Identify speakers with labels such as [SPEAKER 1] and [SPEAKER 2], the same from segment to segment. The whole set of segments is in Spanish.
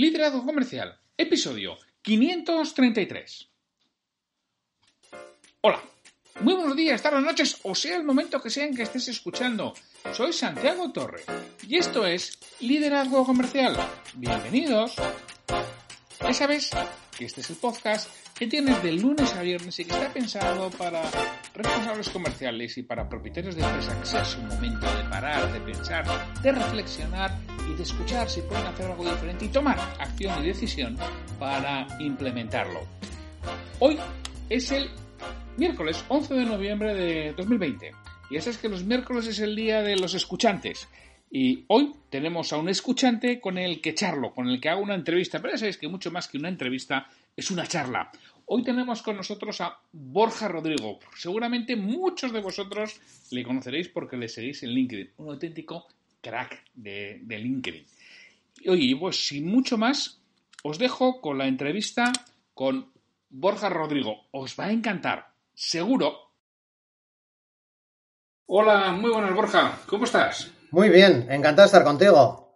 [SPEAKER 1] Liderazgo Comercial, episodio 533. Hola, muy buenos días, tardes, noches, o sea el momento que sea en que estés escuchando. Soy Santiago Torre y esto es Liderazgo Comercial. Bienvenidos. Ya sabes que este es el podcast que tienes de lunes a viernes y que está pensado para responsables comerciales y para propietarios de empresas que sea su momento de parar, de pensar, de reflexionar y de escuchar si pueden hacer algo diferente y tomar acción y decisión para implementarlo. Hoy es el miércoles 11 de noviembre de 2020 y ya sabes que los miércoles es el día de los escuchantes. Y hoy tenemos a un escuchante con el que charlo, con el que hago una entrevista. Pero ya sabéis que mucho más que una entrevista es una charla. Hoy tenemos con nosotros a Borja Rodrigo. Seguramente muchos de vosotros le conoceréis porque le seguís en LinkedIn. Un auténtico crack de, de LinkedIn. Oye, pues sin mucho más, os dejo con la entrevista con Borja Rodrigo. Os va a encantar. Seguro. Hola, muy buenas Borja. ¿Cómo estás?
[SPEAKER 2] Muy bien, encantado de estar contigo.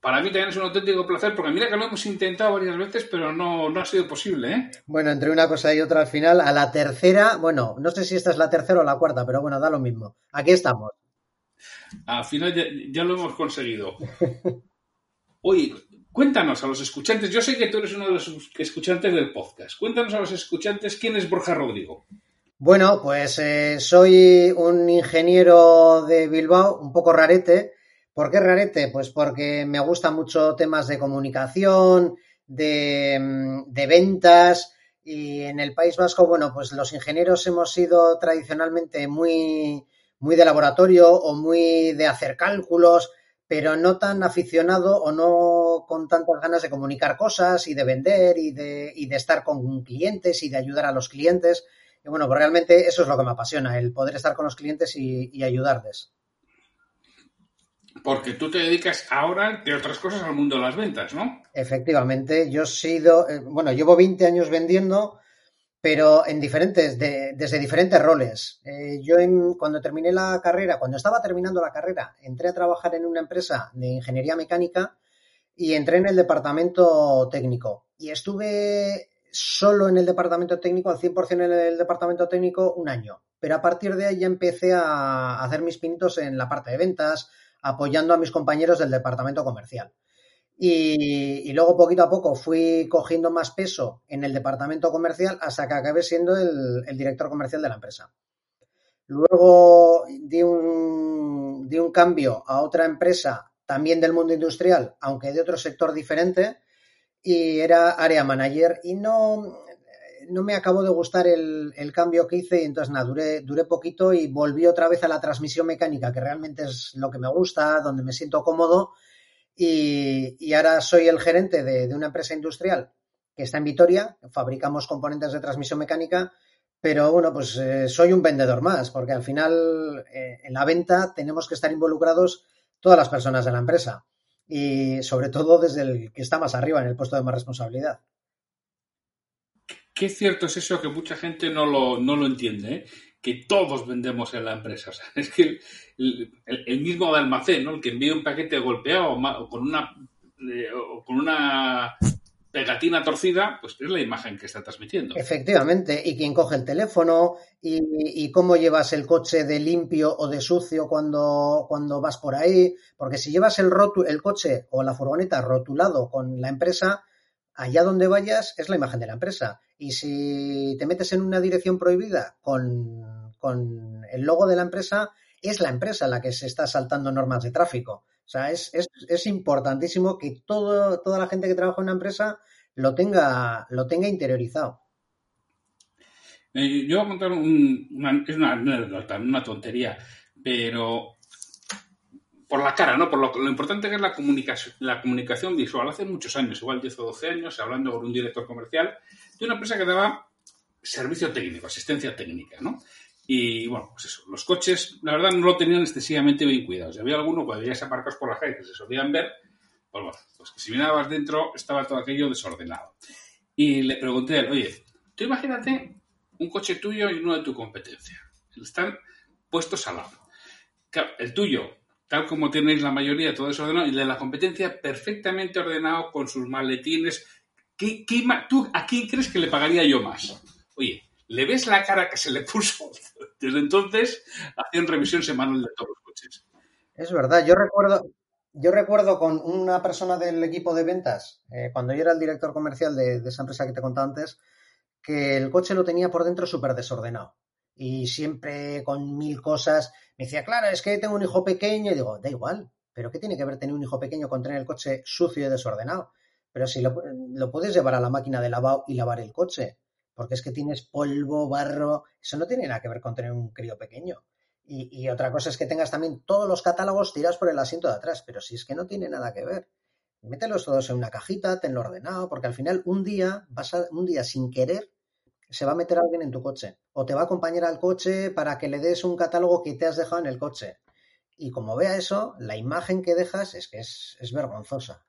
[SPEAKER 1] Para mí también es un auténtico placer, porque mira que lo hemos intentado varias veces, pero no, no ha sido posible, ¿eh?
[SPEAKER 2] Bueno, entre una cosa y otra al final, a la tercera, bueno, no sé si esta es la tercera o la cuarta, pero bueno, da lo mismo. Aquí estamos.
[SPEAKER 1] Al final ya, lo hemos conseguido. Oye, cuéntanos a los escuchantes, yo sé que tú eres uno de los escuchantes del podcast, cuéntanos a los escuchantes quién es Borja Rodrigo.
[SPEAKER 2] Bueno, pues eh, soy un ingeniero de Bilbao, un poco rarete. ¿Por qué rarete? Pues porque me gustan mucho temas de comunicación, de, de, ventas y en el País Vasco, bueno, pues los ingenieros hemos sido tradicionalmente muy, muy de laboratorio o muy de hacer cálculos, pero no tan aficionado o no con tantas ganas de comunicar cosas y de vender y de, y de estar con clientes y de ayudar a los clientes. Y bueno, pues realmente eso es lo que me apasiona, el poder estar con los clientes y, y ayudarles.
[SPEAKER 1] Porque tú te dedicas ahora, entre otras cosas, al mundo de las ventas, ¿no?
[SPEAKER 2] Efectivamente, yo he sido, eh, bueno, llevo 20 años vendiendo, pero en diferentes, de, desde diferentes roles. Eh, yo en, cuando terminé la carrera, cuando estaba terminando la carrera, entré a trabajar en una empresa de ingeniería mecánica y entré en el departamento técnico. Y estuve solo en el departamento técnico, al 100% en el departamento técnico, un año. Pero a partir de ahí ya empecé a hacer mis pinitos en la parte de ventas, apoyando a mis compañeros del departamento comercial. Y, y, luego poquito a poco fui cogiendo más peso en el departamento comercial hasta que acabé siendo el, el director comercial de la empresa. Luego di un, di un cambio a otra empresa también del mundo industrial, aunque de otro sector diferente, y era área manager y no, no me acabó de gustar el, el, cambio que hice y entonces nada, duré, duré poquito y volví otra vez a la transmisión mecánica, que realmente es lo que me gusta, donde me siento cómodo y, ahora soy el gerente de, de, una empresa industrial que está en Vitoria, fabricamos componentes de transmisión mecánica, pero bueno, pues eh, soy un vendedor más, porque al final eh, en la venta tenemos que estar involucrados todas las personas de la empresa y sobre todo desde el que está más arriba, en el puesto de más responsabilidad.
[SPEAKER 1] Qué cierto es eso que mucha gente no lo, no lo entiende, ¿eh? que todos vendemos en la empresa. O sea, es que el, mismo de almacén, ¿no? el que envía un paquete golpeado o con una, eh, o con una pegatina torcida, pues es la imagen que está transmitiendo.
[SPEAKER 2] Efectivamente, y quien coge el teléfono y, y, cómo llevas el coche de limpio o de sucio cuando, cuando vas por ahí, porque si llevas el, rotu el coche o la furgoneta rotulado con la empresa, allá donde vayas es la imagen de la empresa. Y si te metes en una dirección prohibida con, con el logo de la empresa, es la empresa la que se está saltando normas de tráfico. O sea, es, es, es importantísimo que todo, toda la gente que trabaja en una empresa lo tenga, lo tenga interiorizado.
[SPEAKER 1] Eh, yo voy a contar un, una, es una anécdota, una tontería, pero por la cara, ¿no? Por lo, importante que es la comunicación, la comunicación visual. Hace muchos años, igual 10 o 12 años, hablando con un director comercial de una empresa que daba servicio técnico, asistencia técnica, ¿no? Y bueno, pues eso, los coches, la verdad, no lo tenían excesivamente bien cuidados. Y había alguno cuando veías aparcados por la calle que se solían ver, pues bueno, pues que si mirabas dentro estaba todo aquello desordenado. Y le pregunté a él, oye, tú imagínate un coche tuyo y uno de tu competencia. Están puestos al lado. Claro, el tuyo, tal como tenéis la mayoría, todo desordenado, y el de la competencia perfectamente ordenado con sus maletines. ¿Qué, tú, ¿A quién crees que le pagaría yo más? Oye, ¿le ves la cara que se le puso? Desde entonces hacían revisión semanal de todos los coches.
[SPEAKER 2] Es verdad, yo recuerdo, yo recuerdo con una persona del equipo de ventas, eh, cuando yo era el director comercial de, esa empresa que te contaba antes, que el coche lo tenía por dentro súper desordenado. Y siempre con mil cosas. Me decía, claro, es que tengo un hijo pequeño. Y digo, da igual, pero ¿qué tiene que ver tener un hijo pequeño con tener el coche sucio y desordenado? Pero si lo, lo puedes llevar a la máquina de lavado y lavar el coche, porque es que tienes polvo, barro, eso no tiene nada que ver con tener un crío pequeño. Y, otra cosa es que tengas también todos los catálogos tirados por el asiento de atrás, pero si es que no tiene nada que ver. Mételos todos en una cajita, tenlo ordenado, porque al final un día, vas a, un día sin querer, se va a meter alguien en tu coche. O te va a acompañar al coche para que le des un catálogo que te has dejado en el coche. Y como vea eso, la imagen que dejas es que es, vergonzosa.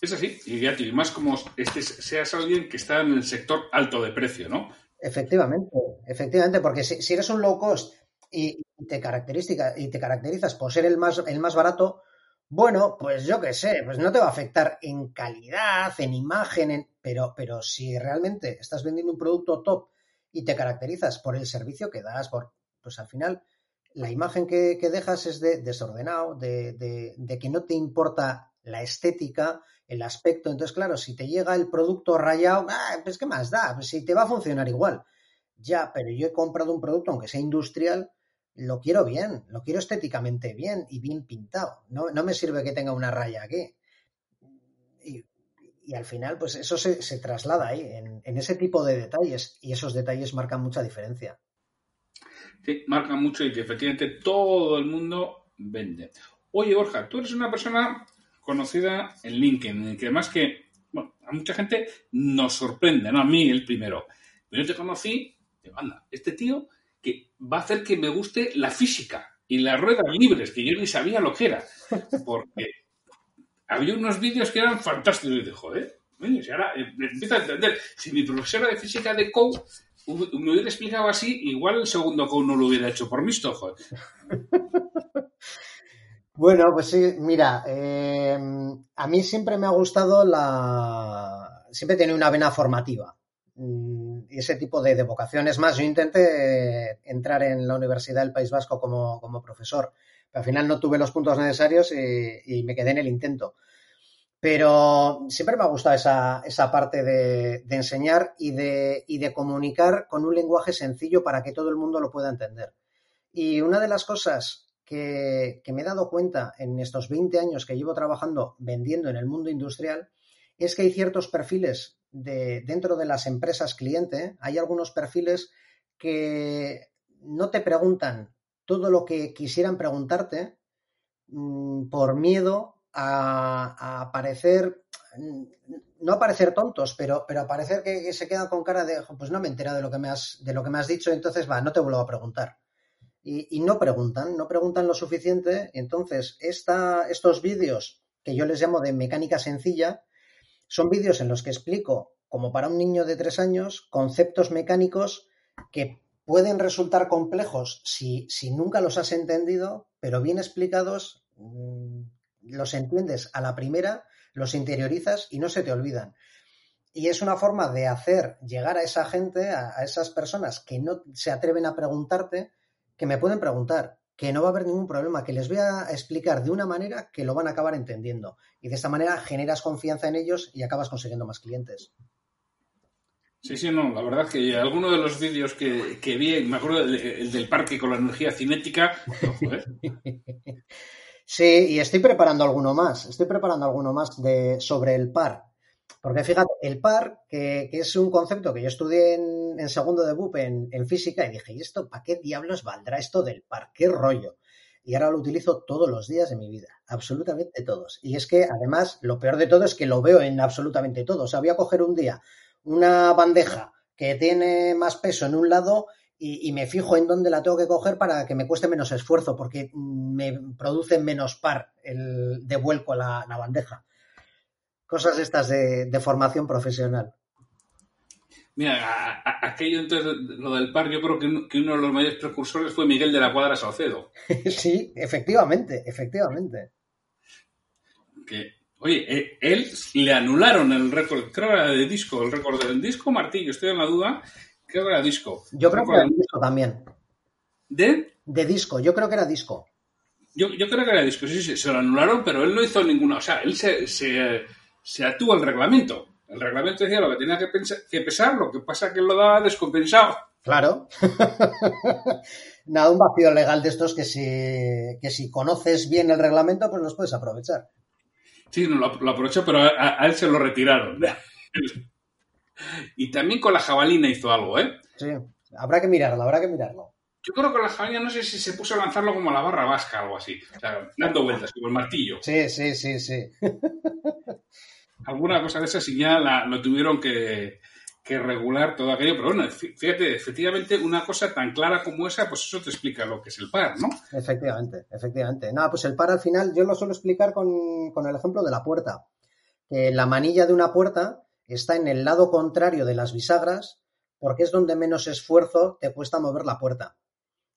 [SPEAKER 1] Es así, y más como este seas alguien que está en el sector alto de precio, ¿no?
[SPEAKER 2] Efectivamente, efectivamente, porque si, eres un low cost y te, caracteriza, y te caracterizas por ser el más, el más barato, bueno, pues yo qué sé, pues no te va a afectar en calidad, en imagen, pero, pero si realmente estás vendiendo un producto top y te caracterizas por el servicio que das, por, pues al final la imagen que, dejas es de desordenado, de, de, de, que no te importa la estética, el aspecto. Entonces, claro, si te llega el producto rayado, ah, pues qué más da, pues si te va a funcionar igual. Ya, pero yo he comprado un producto, aunque sea industrial, lo quiero bien, lo quiero estéticamente bien y bien pintado. No, me sirve que tenga una raya aquí. Y, al final, pues eso se, traslada ahí, en, en, ese tipo de detalles, y esos detalles marcan mucha diferencia.
[SPEAKER 1] Sí, marcan mucho y que efectivamente todo el mundo vende. Oye, Borja, tú eres una persona conocida en LinkedIn, que además que, bueno, a mucha gente nos sorprende, ¿no? A mí el primero. Pero yo te conocí, de anda, este tío que va a hacer que me guste la física y las ruedas libres, que yo ni sabía lo que era, porque había unos vídeos que eran fantásticos y dije, joder, si ahora eh, empiezo a entender, si mi profesora de física de COU me hubiera explicado así, igual el segundo COU no lo hubiera hecho por mis ojos.
[SPEAKER 2] Bueno, pues sí, mira, em, a mí siempre me ha gustado la... Siempre tiene una vena formativa mm, y ese tipo de, vocaciones más, yo intenté entrar en la Universidad del País Vasco como, profesor, pero al final no tuve los puntos necesarios y, me quedé en el intento. Pero siempre me ha gustado esa, esa parte de, de enseñar y de, y de comunicar con un lenguaje sencillo para que todo el mundo lo pueda entender. Y una de las cosas que, me he dado cuenta en estos 20 años que llevo trabajando vendiendo en el mundo industrial es que hay ciertos perfiles de, dentro de las empresas cliente, hay algunos perfiles que no te preguntan todo lo que quisieran preguntarte mm, por miedo a, a parecer, no a parecer tontos, pero, pero a parecer que, se quedan con cara de, pues no me he enterado de lo que me has, de lo que me has dicho, entonces va, no te vuelvo a preguntar y, no preguntan, no preguntan lo suficiente. Entonces, estos vídeos que yo les llamo de mecánica sencilla, son vídeos en los que explico, como para un niño de tres años, conceptos mecánicos que pueden resultar complejos si, si nunca los has entendido, pero bien explicados, mm, los entiendes a la primera, los interiorizas y no se te olvidan. Y es una forma de hacer llegar a esa gente, a esas personas que no se atreven a preguntarte, que me pueden preguntar, que no va a haber ningún problema, que les voy a explicar de una manera que lo van a acabar entendiendo. Y de esta manera generas confianza en ellos y acabas consiguiendo más clientes.
[SPEAKER 1] Sí, sí, no, la verdad que alguno de los vídeos que, vi, me acuerdo el, del parque con la energía cinética.
[SPEAKER 2] sí, y estoy preparando alguno más, estoy preparando alguno más de, sobre el par. Porque fíjate, el par, que, es un concepto que yo estudié en, segundo de BUP en, física, y dije, ¿y esto para qué diablos valdrá esto del par? ¿Qué rollo? y ahora lo utilizo todos los días de mi vida, absolutamente todos. Y es que además lo peor de todo es que lo veo en absolutamente todo. O sea, voy a coger un día una bandeja que tiene más peso en un lado y, me fijo en dónde la tengo que coger para que me cueste menos esfuerzo, porque me produce menos par el de vuelco la, la bandeja. Cosas estas de, de formación profesional.
[SPEAKER 1] Mira, aquello entonces, lo del par, yo creo que, uno de los mayores precursores fue Miguel de la Cuadra Salcedo.
[SPEAKER 2] sí, efectivamente, efectivamente.
[SPEAKER 1] Que, oye, eh, él le anularon el récord, creo que era de disco, el récord del disco Martillo, estoy en la duda, creo que era disco.
[SPEAKER 2] Yo creo que era disco también.
[SPEAKER 1] ¿De?
[SPEAKER 2] De disco, yo creo que era disco.
[SPEAKER 1] Yo, yo creo que era disco, sí, sí, se lo anularon, pero él no hizo ninguna, o sea, él se, se, se atuvo al reglamento. El reglamento decía lo que tenía que, que pesar, lo que pasa es que lo daba descompensado.
[SPEAKER 2] Claro. Nada, un vacío legal de estos que si, que si conoces bien el reglamento, pues los puedes aprovechar.
[SPEAKER 1] Sí, no, lo, aprovechó, pero a, él se lo retiraron. y también con la jabalina hizo algo, ¿eh?
[SPEAKER 2] Sí, habrá que mirarlo, habrá que mirarlo.
[SPEAKER 1] Yo creo que con la jabalina no sé si se puso a lanzarlo como la barra vasca, algo así. O sea, dando vueltas, como el martillo.
[SPEAKER 2] Sí, sí, sí, sí.
[SPEAKER 1] alguna cosa de esas y ya lo tuvieron que, regular todo aquello. Pero bueno, fíjate, efectivamente, una cosa tan clara como esa, pues eso te explica lo que es el par, ¿no?
[SPEAKER 2] Efectivamente, efectivamente. Nada, pues el par al final yo lo suelo explicar con, el ejemplo de la puerta. Que la manilla de una puerta está en el lado contrario de las bisagras porque es donde menos esfuerzo te cuesta mover la puerta.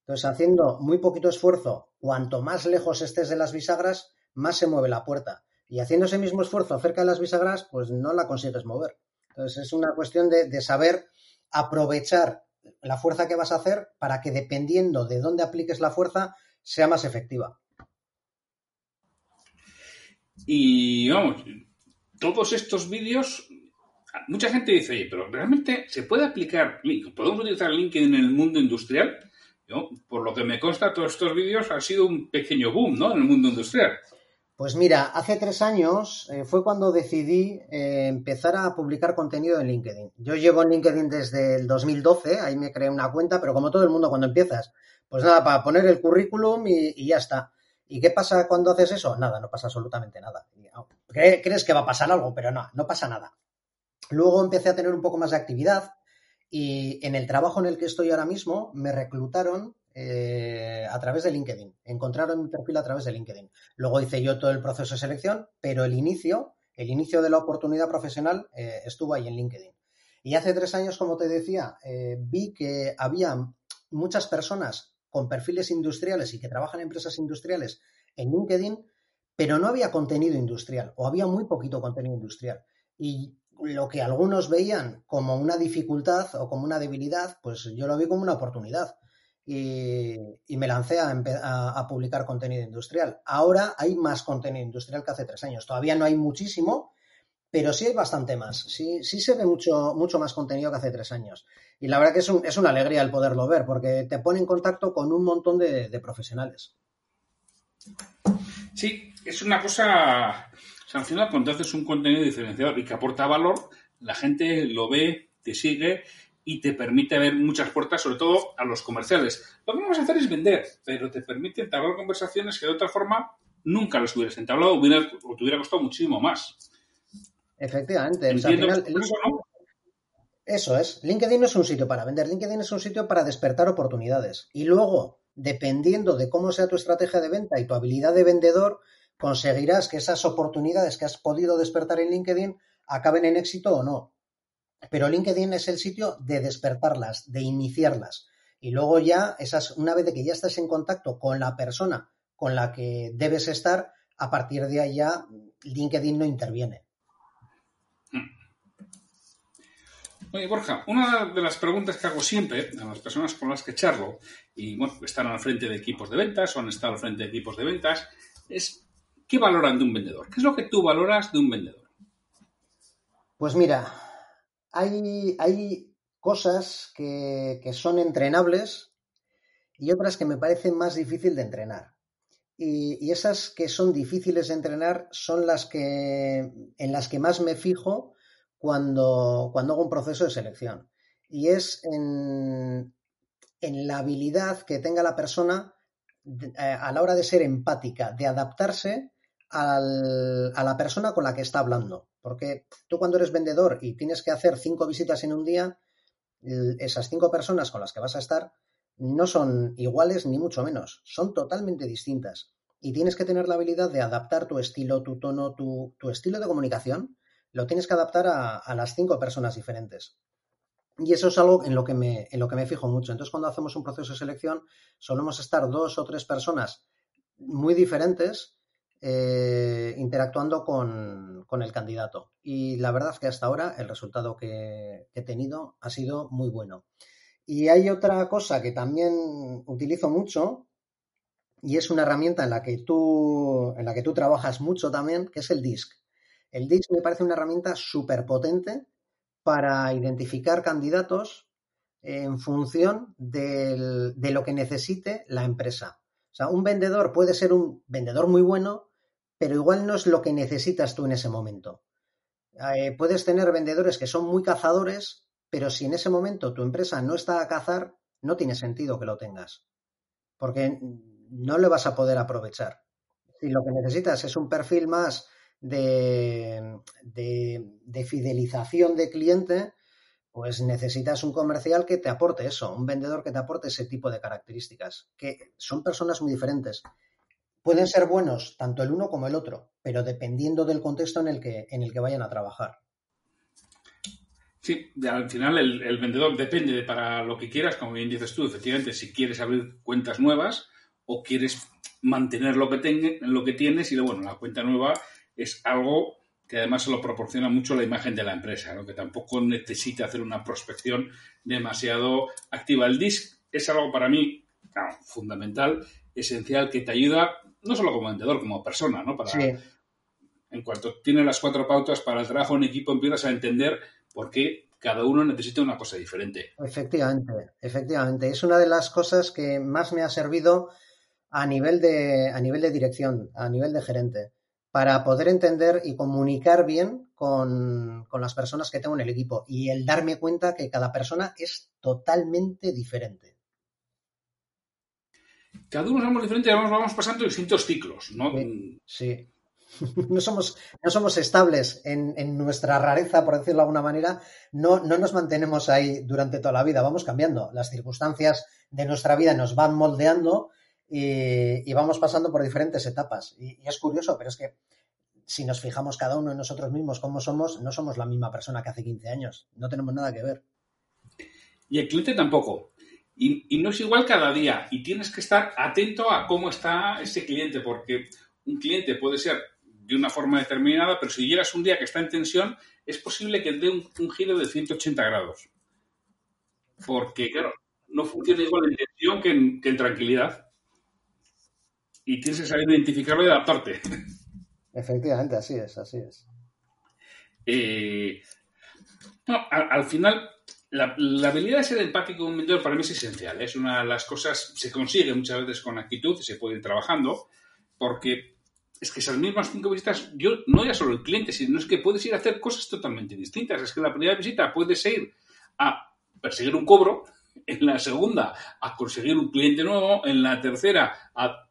[SPEAKER 2] Entonces, haciendo muy poquito esfuerzo, cuanto más lejos estés de las bisagras, más se mueve la puerta. Y haciendo ese mismo esfuerzo cerca de las bisagras, pues no la consigues mover. Entonces es una cuestión de, saber aprovechar la fuerza que vas a hacer para que dependiendo de dónde apliques la fuerza sea más efectiva.
[SPEAKER 1] Y vamos, todos estos vídeos, mucha gente dice, pero realmente se puede aplicar, podemos utilizar LinkedIn en el mundo industrial. Por lo que me consta, todos estos vídeos han sido un pequeño boom, ¿no? En el mundo industrial.
[SPEAKER 2] Pues mira, hace tres años eh, fue cuando decidí eh, empezar a publicar contenido en LinkedIn. Yo llevo en LinkedIn desde el 2012, ahí me creé una cuenta, pero como todo el mundo cuando empiezas, pues nada, para poner el currículum y, ya está. ¿Y qué pasa cuando haces eso? Nada, no pasa absolutamente nada. Crees que va a pasar algo, pero no, no pasa nada. Luego empecé a tener un poco más de actividad y en el trabajo en el que estoy ahora mismo me reclutaron eh, a través de LinkedIn. Encontraron mi perfil a través de LinkedIn. Luego hice yo todo el proceso de selección, pero el inicio, el inicio de la oportunidad profesional eh, estuvo ahí en LinkedIn. Y hace tres años, como te decía, eh, vi que había muchas personas con perfiles industriales y que trabajan en empresas industriales en LinkedIn, pero no había contenido industrial o había muy poquito contenido industrial. Y lo que algunos veían como una dificultad o como una debilidad, pues yo lo vi como una oportunidad y, me lancé a, publicar contenido industrial. Ahora hay más contenido industrial que hace tres años. Todavía no hay muchísimo, pero sí hay bastante más. Sí, sí se ve mucho, mucho más contenido que hace tres años. Y la verdad que es, es una alegría el poderlo ver, porque te pone en contacto con un montón de profesionales.
[SPEAKER 1] Sí, es una cosa. Sancionada cuando haces un contenido diferenciado y que aporta valor, la gente lo ve, te sigue y te permite ver muchas puertas, sobre todo a los comerciales. Lo que vamos a hacer es vender, pero te permite entablar conversaciones que de otra forma nunca las hubieras entablado o, te hubiera costado muchísimo más.
[SPEAKER 2] Efectivamente. eso es. LinkedIn no es un sitio para vender. LinkedIn es un sitio para despertar oportunidades. Y luego, dependiendo de cómo sea tu estrategia de venta y tu habilidad de vendedor, conseguirás que esas oportunidades que has podido despertar en LinkedIn acaben en éxito o no. Pero LinkedIn es el sitio de despertarlas, de iniciarlas. Y luego ya, esas, una vez de que ya estás en contacto con la persona con la que debes estar, a partir de ahí ya LinkedIn no interviene. Hmm.
[SPEAKER 1] Oye, Borja, una de las preguntas que hago siempre a las personas con las que charlo, y bueno, están al frente de equipos de ventas o han estado al frente de equipos de ventas, es ¿qué valoran de un vendedor? ¿Qué es lo que tú valoras de un vendedor?
[SPEAKER 2] Pues mira, hay, cosas que, son entrenables y otras que me parecen más difícil de entrenar. Y, esas que son difíciles de entrenar son las que en las que más me fijo cuando, cuando hago un proceso de selección. Y es en, en la habilidad que tenga la persona eh, a la hora de ser empática, de adaptarse a la persona con la que está hablando. Porque tú cuando eres vendedor y tienes que hacer cinco visitas en un día, esas cinco personas con las que vas a estar no son iguales ni mucho menos, son totalmente distintas. Y tienes que tener la habilidad de adaptar tu estilo, tu tono, tu, estilo de comunicación, lo tienes que adaptar a, las cinco personas diferentes. Y eso es algo en lo, que me, en lo que me fijo mucho. Entonces, cuando hacemos un proceso de selección, solemos estar dos o tres personas muy diferentes eh, interactuando con, el candidato. Y la verdad es que hasta ahora el resultado que he tenido ha sido muy bueno. Y hay otra cosa que también utilizo mucho y es una herramienta en la que tú, en la que tú trabajas mucho también, que es el DISC. El DISC me parece una herramienta súper potente para identificar candidatos en función de lo que necesite la empresa. O sea, un vendedor puede ser un vendedor muy bueno, pero igual no es lo que necesitas tú en ese momento. Eh, puedes tener vendedores que son muy cazadores pero si en ese momento tu empresa no está a cazar, no tiene sentido que lo tengas, porque no le vas a poder aprovechar. Si lo que necesitas es un perfil más de, de, fidelización de cliente, pues necesitas un comercial que te aporte eso, un vendedor que te aporte ese tipo de características, que son personas muy diferentes. Pueden ser buenos tanto el uno como el otro, pero dependiendo del contexto en el que, en el que vayan a trabajar.
[SPEAKER 1] Sí, al final el, vendedor depende de para lo que quieras, como bien dices tú, efectivamente, si quieres abrir cuentas nuevas o quieres mantener lo que, lo que tienes y bueno, la cuenta nueva es algo que además se lo proporciona mucho la imagen de la empresa, que tampoco necesita hacer una prospección demasiado activa. El DISC es algo para mí fundamental, esencial, que te ayuda no solo como vendedor, como persona, ¿no? Para, En cuanto tienes las cuatro pautas para el trabajo en equipo, empiezas a entender porque cada uno necesita una cosa diferente.
[SPEAKER 2] Efectivamente, efectivamente. Es una de las cosas que más me ha servido a nivel de, a nivel de dirección, a nivel de gerente, para poder entender y comunicar bien con, las personas que tengo en el equipo y el darme cuenta que cada persona es totalmente diferente.
[SPEAKER 1] Cada uno somos diferentes y vamos, pasando distintos ciclos, ¿no?
[SPEAKER 2] sí. no somos, no somos estables en, nuestra rareza, por decirlo de alguna manera, no, no nos mantenemos ahí durante toda la vida, vamos cambiando. Las circunstancias de nuestra vida nos van moldeando y, vamos pasando por diferentes etapas. Y, es curioso, pero es que si nos fijamos cada uno en nosotros mismos cómo somos, no somos la misma persona que hace 15 años, no tenemos nada que ver.
[SPEAKER 1] Y el cliente tampoco. Y, y no es igual cada día. Y tienes que estar atento a cómo está ese cliente, porque un cliente puede ser de una forma determinada, pero si llegas un día que está en tensión, es posible que dé un, giro de 180 grados. Porque, claro, no funciona igual en tensión que en, tranquilidad. Y tienes que saber identificarlo y adaptarte.
[SPEAKER 2] Efectivamente, así es, así es.
[SPEAKER 1] Eh, al, final, la, habilidad de ser empático un vendedor para mí es esencial. Es una de las cosas, se consigue muchas veces con actitud y se puede ir trabajando, porque es que esas mismas cinco visitas, yo no ya solo el cliente, sino es que puedes ir a hacer cosas totalmente distintas. Es que la primera visita puedes ir a perseguir un cobro, en la segunda a conseguir un cliente nuevo, en la tercera a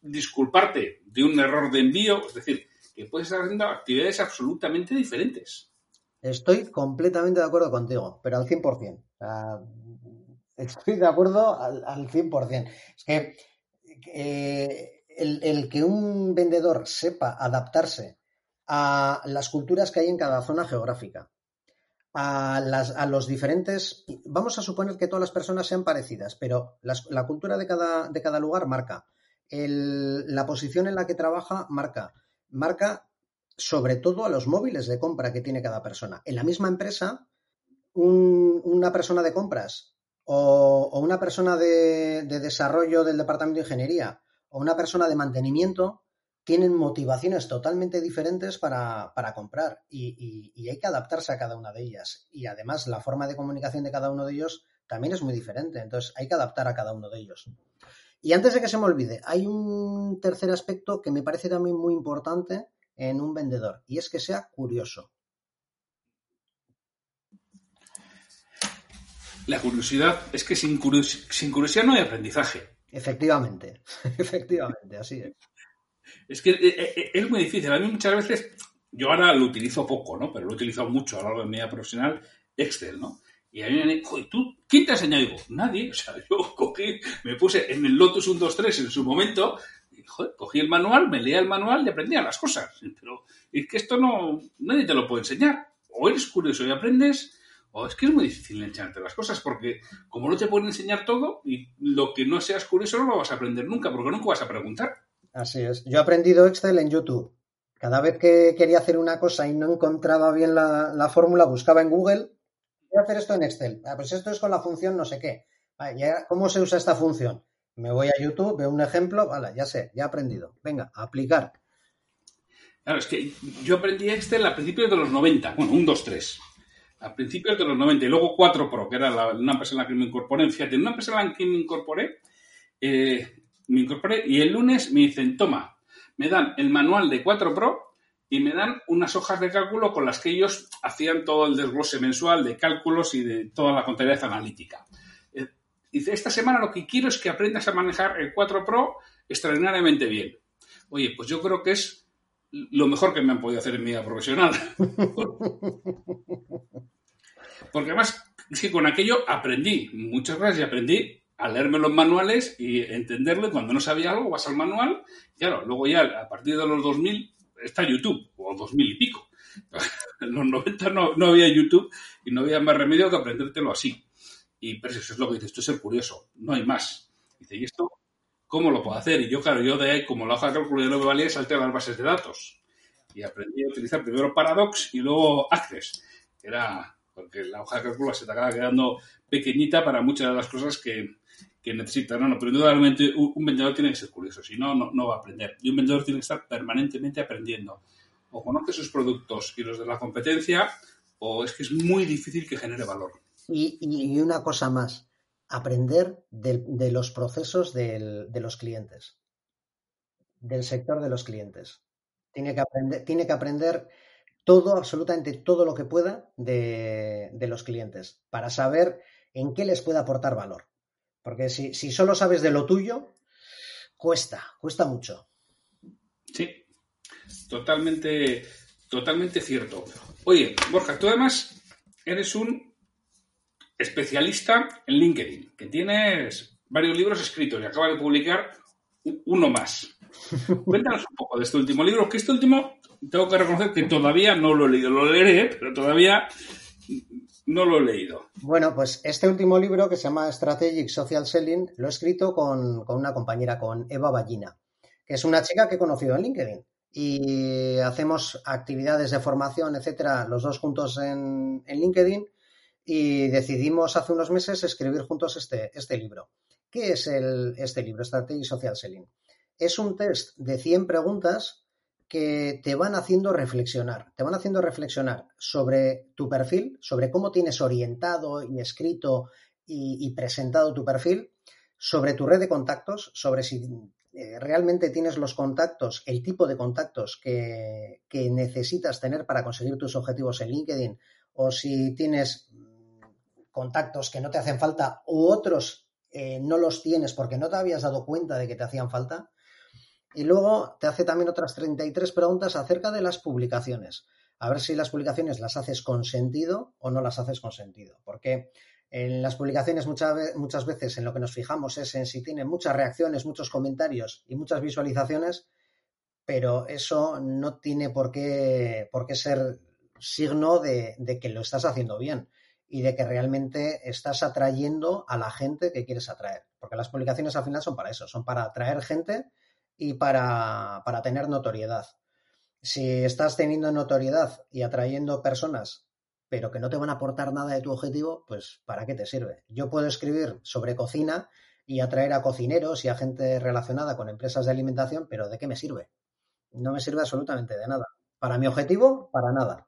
[SPEAKER 1] disculparte de un error de envío, es decir, que puedes estar haciendo actividades absolutamente diferentes.
[SPEAKER 2] Estoy completamente de acuerdo contigo, pero al 100%. estoy de acuerdo al, al 100%. Es que eh, el, que un vendedor sepa adaptarse a las culturas que hay en cada zona geográfica, a, los diferentes, vamos a suponer que todas las personas sean parecidas, pero la cultura de cada, de cada lugar marca, la posición en la que trabaja marca, marca sobre todo a los móviles de compra que tiene cada persona. En la misma empresa, una persona de compras o, una persona de, de desarrollo del departamento de ingeniería o una persona de mantenimiento tienen motivaciones totalmente diferentes para, comprar y, hay que adaptarse a cada una de ellas. Y además la forma de comunicación de cada uno de ellos también es muy diferente, entonces hay que adaptar a cada uno de ellos. Y antes de que se me olvide, hay un tercer aspecto que me parece también muy importante en un vendedor y es que sea curioso.
[SPEAKER 1] La curiosidad es que sin, sin curiosidad no hay aprendizaje.
[SPEAKER 2] Efectivamente, efectivamente, así es.
[SPEAKER 1] Es que eh, eh, es muy difícil. A mí muchas veces, yo ahora lo utilizo poco, ¿no? Pero lo he utilizado mucho a lo largo de mi vida profesional, Excel, ¿no? Y a mí me dijo, ¿tú quién te ha enseñado? Digo, nadie. O sea, yo cogí, me puse en el Lotus 1, 2, 3 en su momento, cogí el manual, me leía el manual y aprendía las cosas. Pero es que esto no, nadie te lo puede enseñar. O eres curioso y aprendes, o es que es muy difícil enseñarte las cosas, porque como no te pueden enseñar todo, y lo que no seas curioso no lo vas a aprender nunca, porque nunca vas a preguntar.
[SPEAKER 2] Así es. Yo he aprendido Excel en YouTube. Cada vez que quería hacer una cosa y no encontraba bien la, la fórmula, buscaba en Google voy a hacer esto en Excel. Ah, pues esto es con la función no sé qué. ¿Cómo se usa esta función? Me voy a YouTube, veo un ejemplo, vale, ya sé, ya he aprendido. Venga, aplicar.
[SPEAKER 1] Claro, es que yo aprendí Excel a principios de los 90, bueno, un 2, 3. A principios de los 90 y luego 4 Pro, que era la, una empresa en la que me incorporé. Fíjate, una empresa en la que me incorporé, eh, me incorporé y el lunes me dicen, toma, me dan el manual de 4 Pro y me dan unas hojas de cálculo con las que ellos hacían todo el desglose mensual de cálculos y de toda la contabilidad analítica. Dice, esta semana lo que quiero es que aprendas a manejar el 4 Pro extraordinariamente bien. Oye, pues yo creo que es lo mejor que me han podido hacer en mi vida profesional. Porque además, es que con aquello aprendí muchas cosas y aprendí a leerme los manuales y entenderlo. Y cuando no sabía algo, vas al manual. Claro, luego ya a partir de los 2000 está YouTube, o dos mil y pico. En los 90 no, no, había YouTube y no había más remedio que aprendértelo así. Y pero eso es lo que dices, esto es ser curioso, no hay más. Dice, ¿y esto cómo lo puedo hacer? Y yo, claro, yo de ahí, como la hoja de cálculo ya no me valía, salté a las bases de datos. Y aprendí a utilizar primero Paradox y luego Access. Era porque la hoja de cálculo se te acaba quedando pequeñita para muchas de las cosas que, que necesita. No, no, pero indudablemente un vendedor tiene que ser curioso, si no, no, va a aprender. Y un vendedor tiene que estar permanentemente aprendiendo. O conoce sus productos y los de la competencia, o es que es muy difícil que genere valor.
[SPEAKER 2] Y, y una cosa más, aprender de, de los procesos del, de los clientes, del sector de los clientes. Tiene que aprender, tiene que aprender todo, absolutamente todo lo que pueda de, de los clientes para saber en qué les puede aportar valor. Porque si, si solo sabes de lo tuyo, cuesta, cuesta mucho.
[SPEAKER 1] Sí, totalmente, totalmente cierto. Oye, Borja, tú además eres un especialista en LinkedIn, que tienes varios libros escritos y acaba de publicar uno más. Cuéntanos un poco de este último libro, que este último tengo que reconocer que todavía no lo he leído, lo leeré, pero todavía no lo he leído.
[SPEAKER 2] Bueno, pues este último libro que se llama Strategic Social Selling lo he escrito con, una compañera, con Eva Ballina, que es una chica que he conocido en LinkedIn. Y hacemos actividades de formación, etcétera, los dos juntos en, LinkedIn. Y decidimos hace unos meses escribir juntos este, este libro. ¿Qué es el, este libro, Strategic Social Selling? Es un test de 100 preguntas que te van haciendo reflexionar, te van haciendo reflexionar sobre tu perfil, sobre cómo tienes orientado y escrito y, presentado tu perfil, sobre tu red de contactos, sobre si eh, realmente tienes los contactos, el tipo de contactos que, necesitas tener para conseguir tus objetivos en LinkedIn, o si tienes contactos que no te hacen falta u otros eh, no los tienes porque no te habías dado cuenta de que te hacían falta. Y luego te hace también otras 33 preguntas acerca de las publicaciones. A ver si las publicaciones las haces con sentido o no las haces con sentido. Porque en las publicaciones muchas, muchas veces en lo que nos fijamos es en si tienen muchas reacciones, muchos comentarios y muchas visualizaciones, pero eso no tiene por qué, por qué ser signo de que lo estás haciendo bien y de que realmente estás atrayendo a la gente que quieres atraer. Porque las publicaciones al final son para eso, son para atraer gente y para, tener notoriedad. Si estás teniendo notoriedad y atrayendo personas pero que no te van a aportar nada de tu objetivo, pues ¿para qué te sirve? Yo puedo escribir sobre cocina y atraer a cocineros y a gente relacionada con empresas de alimentación, pero ¿de qué me sirve? No me sirve absolutamente de nada. Para mi objetivo, para nada.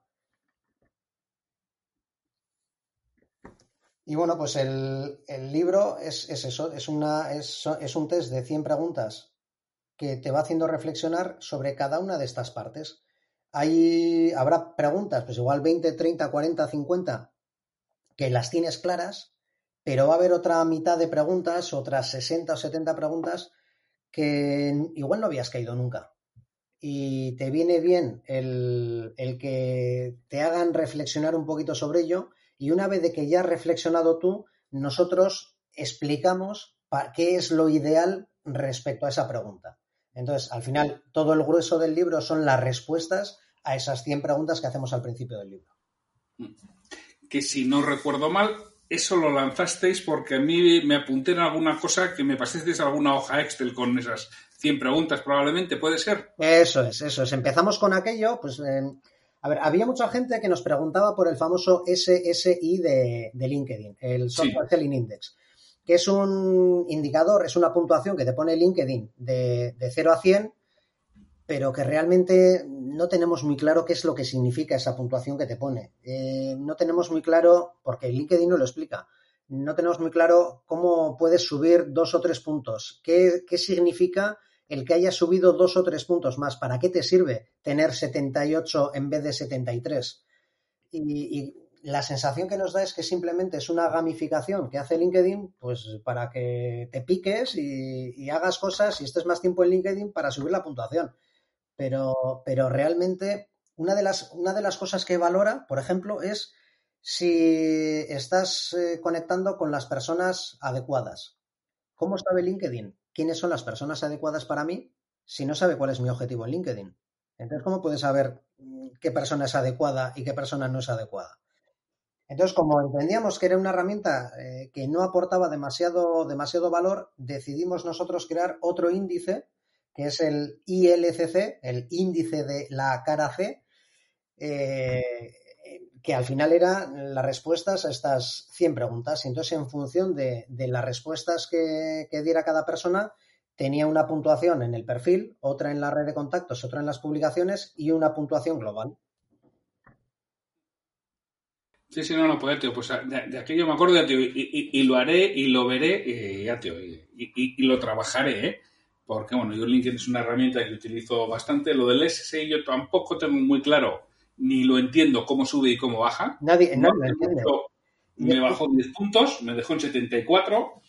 [SPEAKER 2] Y bueno, pues el, libro es, eso, es, una, es, es un test de 100 preguntas que te va haciendo reflexionar sobre cada una de estas partes. Hay, habrá preguntas, pues igual 20, 30, 40, 50, que las tienes claras, pero va a haber otra mitad de preguntas, otras 60 o 70 preguntas que igual no habías caído nunca. Y te viene bien el, el que te hagan reflexionar un poquito sobre ello y una vez de que ya has reflexionado tú, nosotros explicamos qué es lo ideal respecto a esa pregunta. Entonces, al final, todo el grueso del libro son las respuestas a esas 100 preguntas que hacemos al principio del libro.
[SPEAKER 1] Que si no recuerdo mal, eso lo lanzasteis porque a mí me apunté en alguna cosa que me pasasteis alguna hoja Excel con esas 100 preguntas, probablemente, ¿puede ser?
[SPEAKER 2] Eso es, eso es. Empezamos con aquello, pues eh, a ver, había mucha gente que nos preguntaba por el famoso SSI de, LinkedIn, el Social Selling Index, que es un indicador, es una puntuación que te pone LinkedIn de, 0 a 100, pero que realmente no tenemos muy claro qué es lo que significa esa puntuación que te pone. Eh, no tenemos muy claro, porque LinkedIn no lo explica, no tenemos muy claro cómo puedes subir dos o tres puntos, qué, qué significa el que haya subido dos o tres puntos más, ¿para qué te sirve tener 78 en vez de 73? Y, y la sensación que nos da es que simplemente es una gamificación que hace LinkedIn, pues para que te piques y, hagas cosas y estés más tiempo en LinkedIn para subir la puntuación. Pero, pero realmente una de, las, una de las cosas que valora, por ejemplo, es si estás eh, conectando con las personas adecuadas. ¿Cómo sabe LinkedIn? Quiénes son las personas adecuadas para mí si no sabe cuál es mi objetivo en LinkedIn. Entonces, ¿cómo puede saber mm, qué persona es adecuada y qué persona no es adecuada? Entonces, como entendíamos que era una herramienta eh, que no aportaba demasiado, demasiado valor, decidimos nosotros crear otro índice, que es el ILCC, el índice de la cara C, eh, que al final eran las respuestas a estas 100 preguntas. Y entonces, en función de, las respuestas que, diera cada persona, tenía una puntuación en el perfil, otra en la red de contactos, otra en las publicaciones y una puntuación global.
[SPEAKER 1] Sí, sí, no, no, pues, tío, pues de, aquello me acuerdo, tío, y, lo haré y lo veré, y, ya, tío, y, lo trabajaré, ¿eh? Porque, bueno, yo LinkedIn es una herramienta que utilizo bastante. Lo del SSI yo tampoco tengo muy claro ni lo entiendo cómo sube y cómo baja.
[SPEAKER 2] Nadie, no, lo entiende.
[SPEAKER 1] Me bajó 10 puntos, me dejó en 74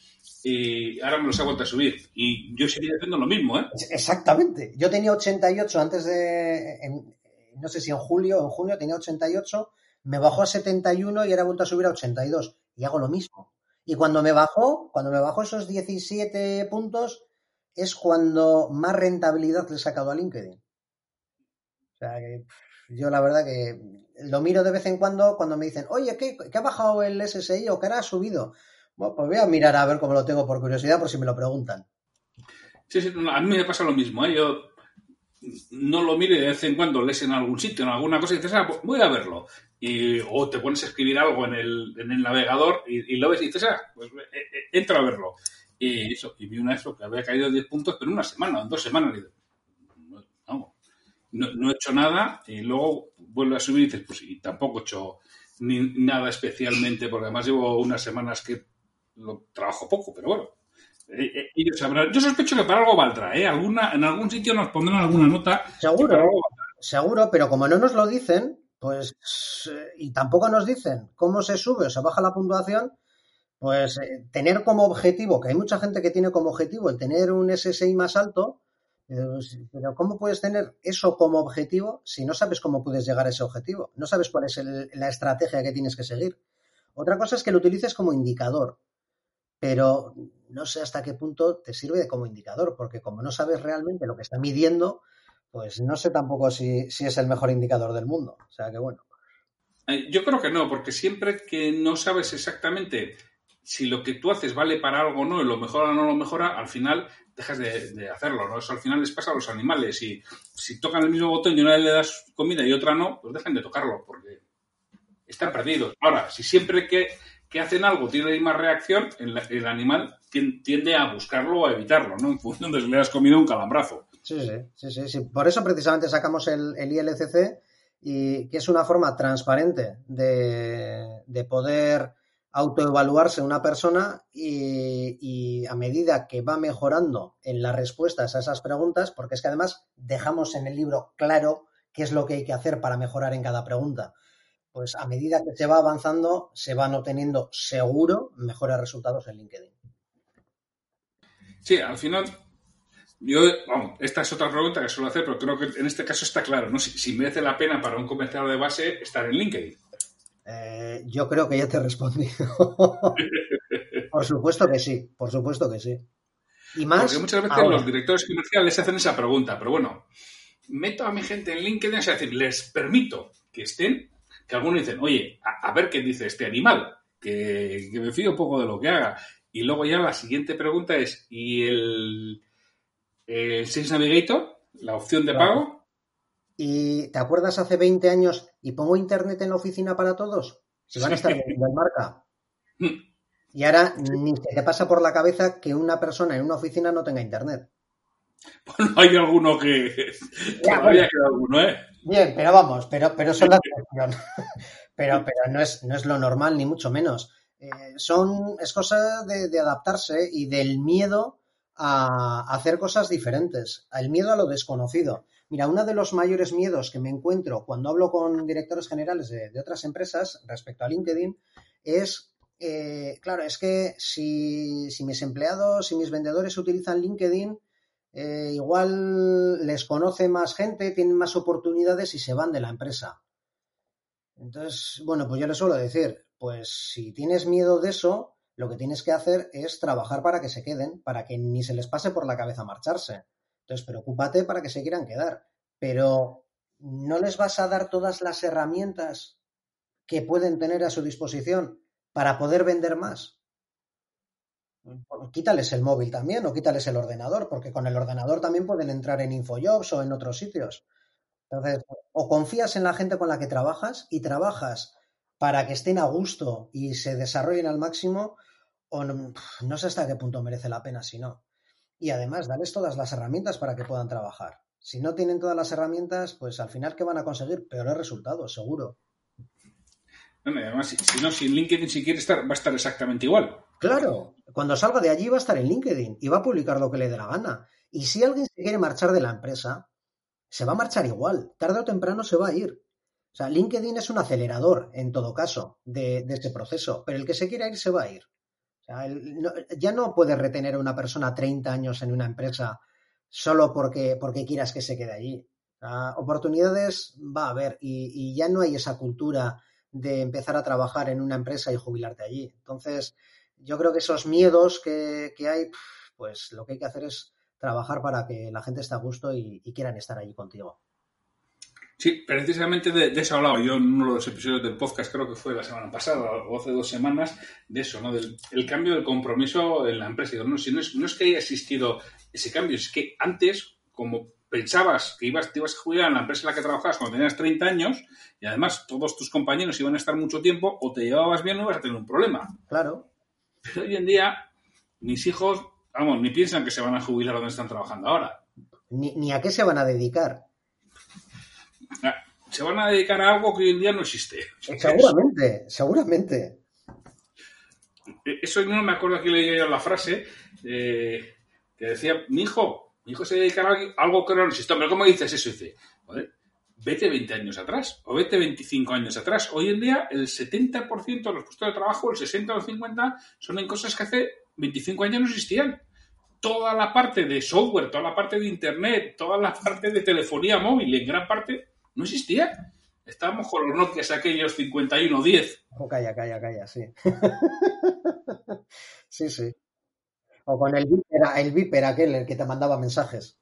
[SPEAKER 1] y ahora me los ha vuelto a subir. Y yo seguía haciendo lo mismo, ¿eh?
[SPEAKER 2] Exactamente. Yo tenía 88 antes de, no sé si en julio o en junio tenía 88, me bajó a 71 y ahora he vuelto a subir a 82. Y hago lo mismo. Y cuando me bajó, cuando me bajó esos 17 puntos, es cuando más rentabilidad le he sacado a LinkedIn. O sea que yo la verdad que lo miro de vez en cuando cuando me dicen, oye, ¿qué, ha bajado el SSI o qué ha subido? Bueno, pues voy a mirar a ver cómo lo tengo por curiosidad, por si me lo preguntan.
[SPEAKER 1] Sí, sí, a mí me pasa lo mismo. ¿eh? Yo no lo miro de vez en cuando lees en algún sitio, en alguna cosa, y dices, ah, pues voy a verlo. Y, o te pones a escribir algo en el, en el navegador y, lo ves y dices, ah, pues eh, eh, entra a verlo. Y eso, y vi una eso que había caído 10 puntos, pero en una semana, en dos semanas. Y no, he hecho nada y luego vuelve a subir y dices, pues y tampoco he hecho ni, nada especialmente, porque además llevo unas semanas que lo trabajo poco, pero bueno. Eh, eh, ellos sabrán. Yo sospecho que para algo valdrá, ¿eh? Alguna, en algún sitio nos pondrán alguna nota.
[SPEAKER 2] Seguro, seguro, pero como no nos lo dicen, pues, y tampoco nos dicen cómo se sube o se baja la puntuación, pues eh, tener como objetivo, que hay mucha gente que tiene como objetivo el tener un SSI más alto, pero ¿cómo puedes tener eso como objetivo si no sabes cómo puedes llegar a ese objetivo? No sabes cuál es la estrategia que tienes que seguir. Otra cosa es que lo utilices como indicador, pero no sé hasta qué punto te sirve como indicador, porque como no sabes realmente lo que está midiendo, pues no sé tampoco si, si es el mejor indicador del mundo. O sea que bueno.
[SPEAKER 1] Eh, yo creo que no, porque siempre que no sabes exactamente si lo que tú haces vale para algo o no, y lo mejora o no lo mejora, al final dejas de, hacerlo, ¿no? Eso al final les pasa a los animales. Y si tocan el mismo botón y una vez le das comida y otra no, pues dejan de tocarlo, porque están perdidos. Ahora, si siempre que, hacen algo tiene la misma reacción, el, animal tiende a buscarlo o a evitarlo, ¿no? En función de si le has comido un calambrazo.
[SPEAKER 2] Sí, sí, sí, sí. Por eso precisamente sacamos el, el ILCC y que es una forma transparente de, de poder autoevaluarse una persona y, a medida que va mejorando en las respuestas a esas preguntas, porque es que además dejamos en el libro claro qué es lo que hay que hacer para mejorar en cada pregunta. pues a medida que se va avanzando, se van obteniendo seguro mejores resultados en LinkedIn.
[SPEAKER 1] Sí, al final, yo, vamos, esta es otra pregunta que suelo hacer, pero creo que en este caso está claro, ¿no? Si, merece la pena para un comercial de base estar en LinkedIn.
[SPEAKER 2] Eh, yo creo que ya te he respondido. por supuesto que sí, por supuesto que sí.
[SPEAKER 1] Y más. Porque muchas veces los directores comerciales hacen esa pregunta, pero bueno, meto a mi gente en LinkedIn, es decir, les permito que estén, que algunos dicen, oye, a, ver qué dice este animal, que, me fío un poco de lo que haga. Y luego ya la siguiente pregunta es, ¿y el, el Sales Navigator, la opción de pago?
[SPEAKER 2] ¿Y te acuerdas hace 20 años y pongo internet en la oficina para todos? Se van a estar vendiendo el marca. Hmm. Y ahora ni se te pasa por la cabeza que una persona en una oficina no tenga internet.
[SPEAKER 1] Bueno, hay alguno que. Todavía queda alguno, ¿eh?
[SPEAKER 2] Bien, pero vamos, pero, pero son la excepción. pero, pero no es, no es lo normal, ni mucho menos. Eh, son, es cosa de, adaptarse y del miedo a hacer cosas diferentes, el miedo a lo desconocido. Mira, uno de los mayores miedos que me encuentro cuando hablo con directores generales de, otras empresas respecto a LinkedIn es, eh, claro, es que si, mis empleados, si mis vendedores utilizan LinkedIn, eh, igual les conoce más gente, tienen más oportunidades y se van de la empresa. Entonces, bueno, pues yo les suelo decir, pues si tienes miedo de eso, lo que tienes que hacer es trabajar para que se queden, para que ni se les pase por la cabeza marcharse. Entonces, preocúpate para que se quieran quedar, pero no les vas a dar todas las herramientas que pueden tener a su disposición para poder vender más. Quítales el móvil también o quítales el ordenador, porque con el ordenador también pueden entrar en Infojobs o en otros sitios. Entonces, o confías en la gente con la que trabajas y trabajas para que estén a gusto y se desarrollen al máximo, o no, sé hasta qué punto merece la pena si no. Y además, dales todas las herramientas para que puedan trabajar. Si no tienen todas las herramientas, pues al final, ¿qué van a conseguir? Peores resultados, seguro.
[SPEAKER 1] además, si, no, si LinkedIn si quiere estar, va a estar exactamente igual.
[SPEAKER 2] Claro, cuando salga de allí va a estar en LinkedIn y va a publicar lo que le dé la gana. Y si alguien se quiere marchar de la empresa, se va a marchar igual. Tarde o temprano se va a ir. O sea, LinkedIn es un acelerador, en todo caso, de, de este proceso. Pero el que se quiera ir, se va a ir. Sea, ya no puedes retener a una persona 30 años en una empresa solo porque, porque quieras que se quede allí. oportunidades va a haber y, y ya no hay esa cultura de empezar a trabajar en una empresa y jubilarte allí. Entonces, yo creo que esos miedos que, hay, pues lo que hay que hacer es trabajar para que la gente esté a gusto y, quieran estar allí contigo.
[SPEAKER 1] Sí, precisamente de, eso he hablado yo en uno de los episodios del podcast, creo que fue la semana pasada o hace dos semanas, de eso, ¿no? Del el cambio del compromiso en la empresa. no, si no, es, no es que haya existido ese cambio, es que antes, como pensabas que ibas, te ibas a jubilar en la empresa en la que trabajabas cuando tenías 30 años y además todos tus compañeros iban a estar mucho tiempo, o te llevabas bien o ibas a tener un problema.
[SPEAKER 2] Claro.
[SPEAKER 1] Pero hoy en día, mis hijos, vamos, ni piensan que se van a jubilar donde están trabajando ahora.
[SPEAKER 2] Ni, a qué se van a dedicar.
[SPEAKER 1] Se van a dedicar a algo que hoy en día no existe.
[SPEAKER 2] Seguramente, seguramente.
[SPEAKER 1] Eh, eso no me acuerdo que leí yo la frase eh, que decía, mi hijo, mi hijo se dedicará a algo que no existe. Pero ¿cómo dices eso? dice, joder, vete 20 años atrás o vete 25 años atrás. Hoy en día el 70% de los puestos de trabajo, el 60 o el 50, son en cosas que hace 25 años no existían. Toda la parte de software, toda la parte de Internet, toda la parte de telefonía móvil, en gran parte, no existía. Estábamos con los Nokia aquellos 5110.
[SPEAKER 2] Oh, calla, calla, calla, sí. sí, sí. O con el Viper, el Viper aquel, el que te mandaba mensajes.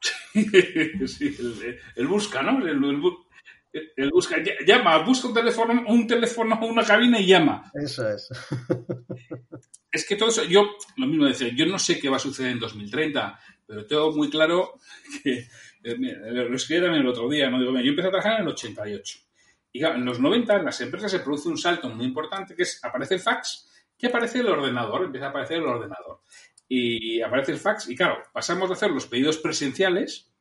[SPEAKER 1] sí, el, busca, ¿no? El, busca, llama, busca un teléfono, un teléfono, una cabina y llama.
[SPEAKER 2] Eso es.
[SPEAKER 1] es que todo eso, yo lo mismo decía, yo no sé qué va a suceder en 2030, pero tengo muy claro que, eh, lo escribí también el otro día, ¿no? Digo, yo empecé a trabajar en el 88. Y en los 90 en las empresas se produce un salto muy importante que es, aparece el fax y aparece el ordenador, empieza a aparecer el ordenador y aparece el fax. Y claro, pasamos de hacer los pedidos presenciales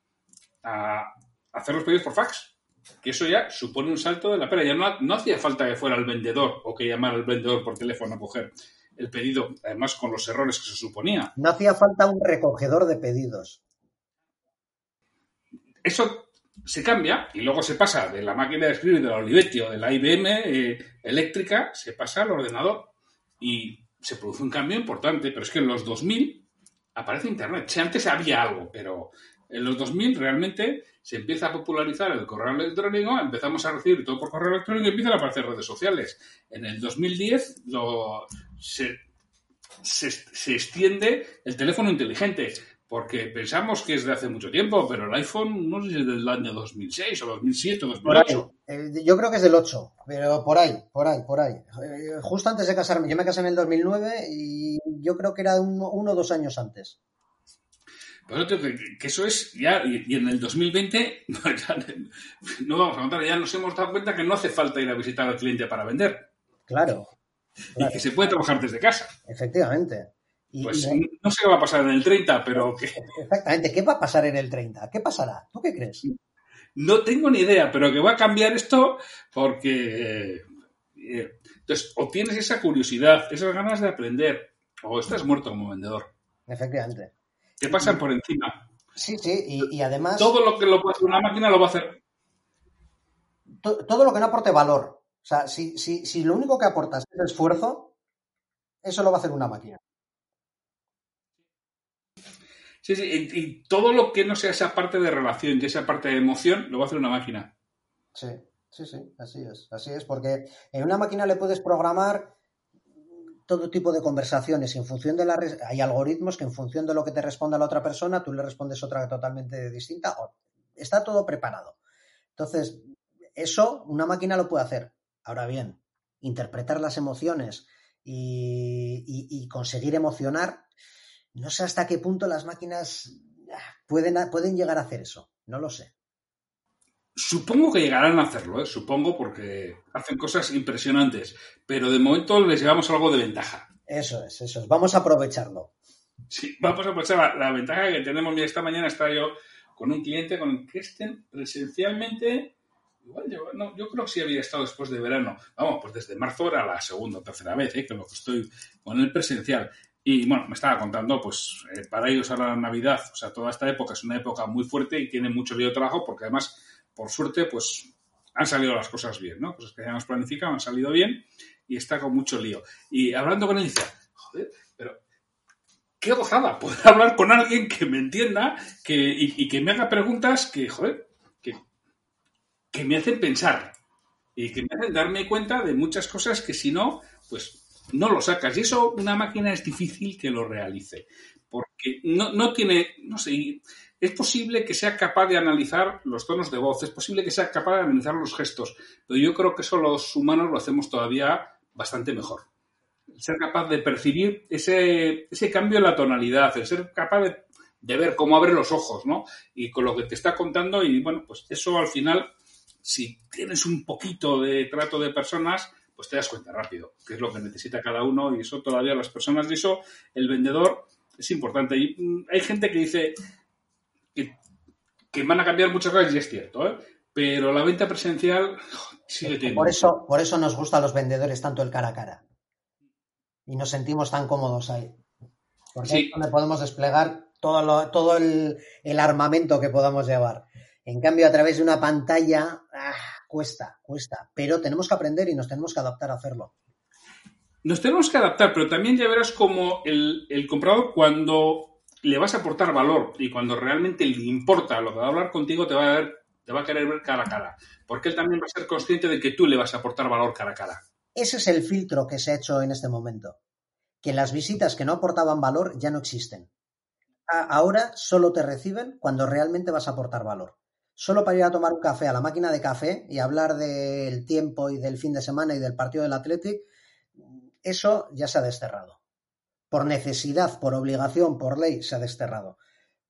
[SPEAKER 1] a hacer los pedidos por fax. Que eso ya supone un salto de la pera. Ya no, hacía falta que fuera el vendedor o que llamara al vendedor por teléfono a coger el pedido, además con los errores que se suponía.
[SPEAKER 2] No hacía falta un recogedor de pedidos.
[SPEAKER 1] Eso se cambia y luego se pasa de la máquina de escribir de la Olivetti o de la IBM eh, eléctrica, se pasa al ordenador y se produce un cambio importante, pero es que en los 2000 aparece Internet. Antes había algo, pero en los 2000 realmente se empieza a popularizar el correo electrónico, empezamos a recibir todo por correo electrónico y empiezan a aparecer redes sociales. En el 2010 lo, se, se, extiende el teléfono inteligente, porque pensamos que es de hace mucho tiempo, pero el iPhone no sé si es del año 2006 o 2007 o 2008.
[SPEAKER 2] Eh, yo creo que es del 8, pero por ahí, por ahí, por ahí. Eh, justo antes de casarme, yo me casé en el 2009 y yo creo que era uno o dos años antes.
[SPEAKER 1] Pero que, que, eso es ya, y, en el 2020, no vamos a contar, ya nos hemos dado cuenta que no hace falta ir a visitar al cliente para vender.
[SPEAKER 2] Claro.
[SPEAKER 1] Y que se puede trabajar desde casa.
[SPEAKER 2] Efectivamente.
[SPEAKER 1] Pues no sé qué va a pasar en el 30, pero... Que...
[SPEAKER 2] Exactamente, ¿qué va a pasar en el 30? ¿Qué pasará? ¿Tú qué crees?
[SPEAKER 1] No tengo ni idea, pero que va a cambiar esto porque... Eh, entonces, o tienes esa curiosidad, esas ganas de aprender, o estás muerto como vendedor.
[SPEAKER 2] Efectivamente.
[SPEAKER 1] Te pasan por encima.
[SPEAKER 2] Sí, sí, y, además.
[SPEAKER 1] Todo lo que lo puede hacer una máquina lo va a hacer.
[SPEAKER 2] todo lo que no aporte valor. O sea, si, si, si lo único que aportas es esfuerzo, eso lo va a hacer una máquina.
[SPEAKER 1] Sí, sí, y, todo lo que no sea esa parte de relación y esa parte de emoción, lo va a hacer una máquina.
[SPEAKER 2] Sí, sí, sí, así es, así es, porque en una máquina le puedes programar todo tipo de conversaciones. En función de la hay algoritmos que en función de lo que te responda la otra persona, tú le respondes otra totalmente distinta. Está todo preparado. Entonces, eso una máquina lo puede hacer. Ahora bien, interpretar las emociones y, conseguir emocionar, no sé hasta qué punto las máquinas pueden, pueden llegar a hacer eso. No lo sé.
[SPEAKER 1] Supongo que llegarán a hacerlo, ¿eh? supongo, porque hacen cosas impresionantes, pero de momento les llevamos algo de ventaja.
[SPEAKER 2] Eso es, eso es. Vamos a aprovecharlo.
[SPEAKER 1] Sí, vamos a aprovechar la, ventaja que tenemos. Mira, esta mañana estaba yo con un cliente con el que estén presencialmente. Igual yo, no, yo creo que sí había estado después de verano. Vamos, pues desde marzo era la segunda o tercera vez ¿eh? que lo que estoy con el presencial. Y bueno, me estaba contando, pues eh, para ellos ahora la Navidad, o sea, toda esta época es una época muy fuerte y tiene mucho lío de trabajo porque además por suerte, pues han salido las cosas bien, ¿no? Cosas que hayamos planificado han salido bien y está con mucho lío. Y hablando con él, dice, joder, pero qué gozada poder hablar con alguien que me entienda que, y, que me haga preguntas que, joder, que, que me hacen pensar y que me hacen darme cuenta de muchas cosas que si no, pues no lo sacas. Y eso una máquina es difícil que lo realice, porque no, no tiene, no sé, es posible que sea capaz de analizar los tonos de voz, es posible que sea capaz de analizar los gestos, pero yo creo que eso los humanos lo hacemos todavía bastante mejor. ser capaz de percibir ese, cambio en la tonalidad, el ser capaz de, de, ver cómo abre los ojos, ¿no? Y con lo que te está contando, y bueno, pues eso al final, si tienes un poquito de trato de personas, pues te das cuenta rápido, qué es lo que necesita cada uno, y eso todavía las personas de eso, el vendedor es importante. Y mm, hay gente que dice, que, van a cambiar muchas cosas y es cierto, ¿eh? pero la venta presencial sigue teniendo.
[SPEAKER 2] Por eso, por eso nos gusta a los vendedores tanto el cara a cara. Y nos sentimos tan cómodos ahí. Porque ahí podemos desplegar todo, todo el, armamento que podamos llevar. En cambio, a través de una pantalla, ah, cuesta, cuesta. Pero tenemos que aprender y nos tenemos que adaptar a hacerlo.
[SPEAKER 1] Nos tenemos que adaptar, pero también ya verás como el, el comprador cuando le vas a aportar valor y cuando realmente le importa lo que va a hablar contigo, te va a, ver, te va a querer ver cara a cara. Porque él también va a ser consciente de que tú le vas a aportar valor cara a cara.
[SPEAKER 2] Ese es el filtro que se ha hecho en este momento. Que las visitas que no aportaban valor ya no existen. Ahora solo te reciben cuando realmente vas a aportar valor. Solo para ir a tomar un café a la máquina de café y hablar del tiempo y del fin de semana y del partido del Athletic, eso ya se ha desterrado. Por necesidad, por obligación, por ley, se ha desterrado.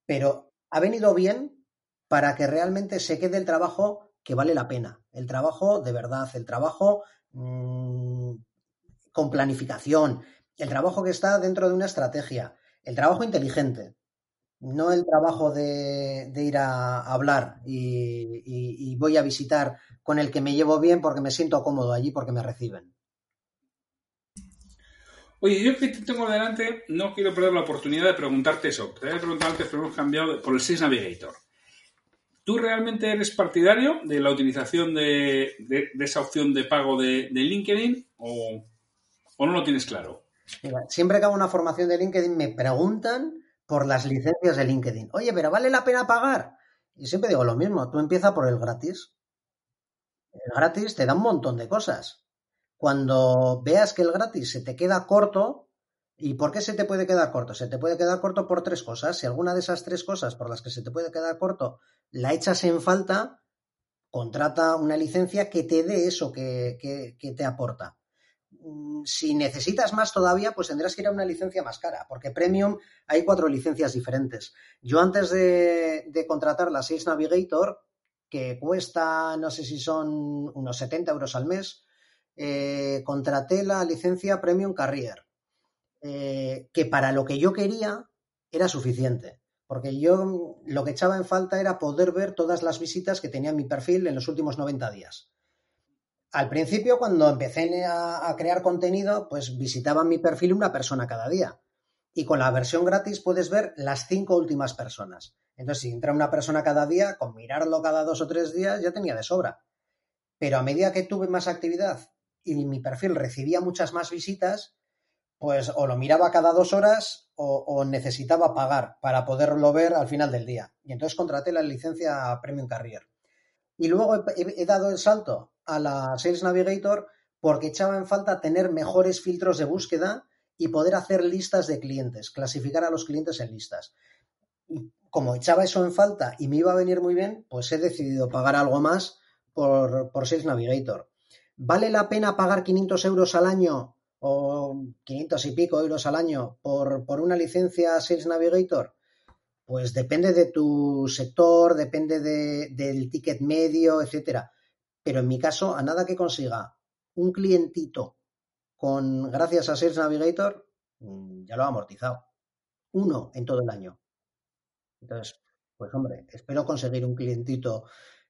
[SPEAKER 2] Pero ha venido bien para que realmente se quede el trabajo que vale la pena, el trabajo de verdad, el trabajo mm, con planificación, el trabajo que está dentro de una estrategia, el trabajo inteligente, no el trabajo de, ir a hablar y voy a visitar con el que me llevo bien porque me siento cómodo allí porque me reciben.
[SPEAKER 1] Oye, yo que te tengo delante, no quiero perder la oportunidad de preguntarte eso. Te había preguntado antes, pero hemos cambiado por el Sys Navigator. ¿Tú realmente eres partidario de la utilización de, esa opción de pago de, LinkedIn o, no lo tienes claro?
[SPEAKER 2] siempre que hago una formación de LinkedIn me preguntan por las licencias de LinkedIn. Oye, pero ¿vale la pena pagar? Y siempre digo lo mismo, tú empieza por el gratis. El gratis te da un montón de cosas. Cuando veas que el gratis se te queda corto, ¿y por qué se te puede quedar corto? Se te puede quedar corto por tres cosas. Si alguna de esas tres cosas por las que se te puede quedar corto la echas en falta, contrata una licencia que te dé eso que, que te aporta. Mm, si necesitas más todavía, pues tendrás que ir a una licencia más cara, porque Premium hay cuatro licencias diferentes. Yo antes de, contratar la Sales Navigator, que cuesta, no sé si son unos 70 euros al mes, eh, contraté la licencia Premium Carrier, eh, que para lo que yo quería era suficiente, porque yo lo que echaba en falta era poder ver todas las visitas que tenía mi perfil en los últimos 90 días. Al principio, cuando empecé a, crear contenido, pues visitaba mi perfil una persona cada día. Y con la versión gratis puedes ver las cinco últimas personas. Entonces, si entra una persona cada día, con mirarlo cada dos o tres días ya tenía de sobra. Pero a medida que tuve más actividad y mi perfil recibía muchas más visitas, pues o lo miraba cada dos horas o, o, necesitaba pagar para poderlo ver al final del día. Y entonces contraté la licencia Premium Carrier. Y luego he, dado el salto a la Sales Navigator porque echaba en falta tener mejores filtros de búsqueda y poder hacer listas de clientes, clasificar a los clientes en listas. Y como echaba eso en falta y me iba a venir muy bien, pues he decidido pagar algo más por, por Sales Navigator. ¿Vale la pena pagar 500 euros al año o 500 y pico euros al año por, por una licencia Sales Navigator? Pues depende de tu sector, depende del ticket medio, etcétera. Pero en mi caso, a nada que consiga un clientito con gracias a Sales Navigator, mm, ya lo ha amortizado. Uno en todo el año. Entonces, pues hombre, espero conseguir un clientito,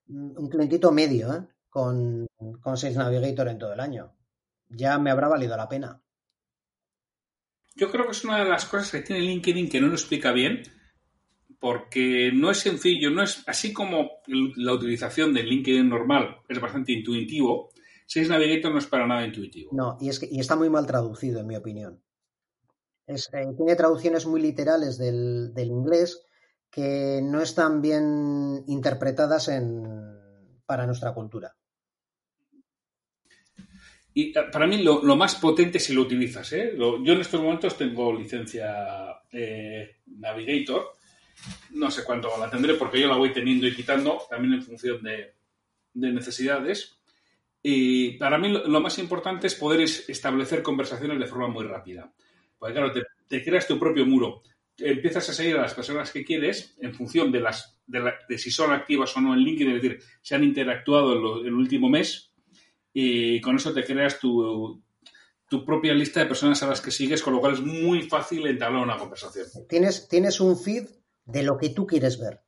[SPEAKER 2] mm, un clientito medio, ¿eh? con, con Navigator en todo el año. Ya me habrá valido la pena.
[SPEAKER 1] Yo creo que es una de las cosas que tiene LinkedIn que no lo explica bien, porque no es sencillo, no es así como la utilización del LinkedIn normal es bastante intuitivo, Sales Navigator no es para nada intuitivo.
[SPEAKER 2] No, y, es que, y está muy mal traducido, en mi opinión. Eh, tiene traducciones muy literales del, inglés que no están bien interpretadas en, para nuestra cultura.
[SPEAKER 1] Y eh, para mí lo, más potente si lo utilizas. ¿eh? yo en estos momentos tengo licencia Navigator no sé cuánto la tendré porque yo la voy teniendo y quitando también en función de, necesidades. Y para mí lo, más importante es poder establecer conversaciones de forma muy rápida. Porque claro, te, creas tu propio muro. Empiezas a seguir a las personas que quieres en función de, las, de, si son activas o no en LinkedIn, es decir, si han interactuado en, el último mes. Y con eso te creas tu, tu propia lista de personas a las que sigues, con lo cual es muy fácil entablar una conversación.
[SPEAKER 2] Tienes, tienes un feed de lo que tú quieres ver.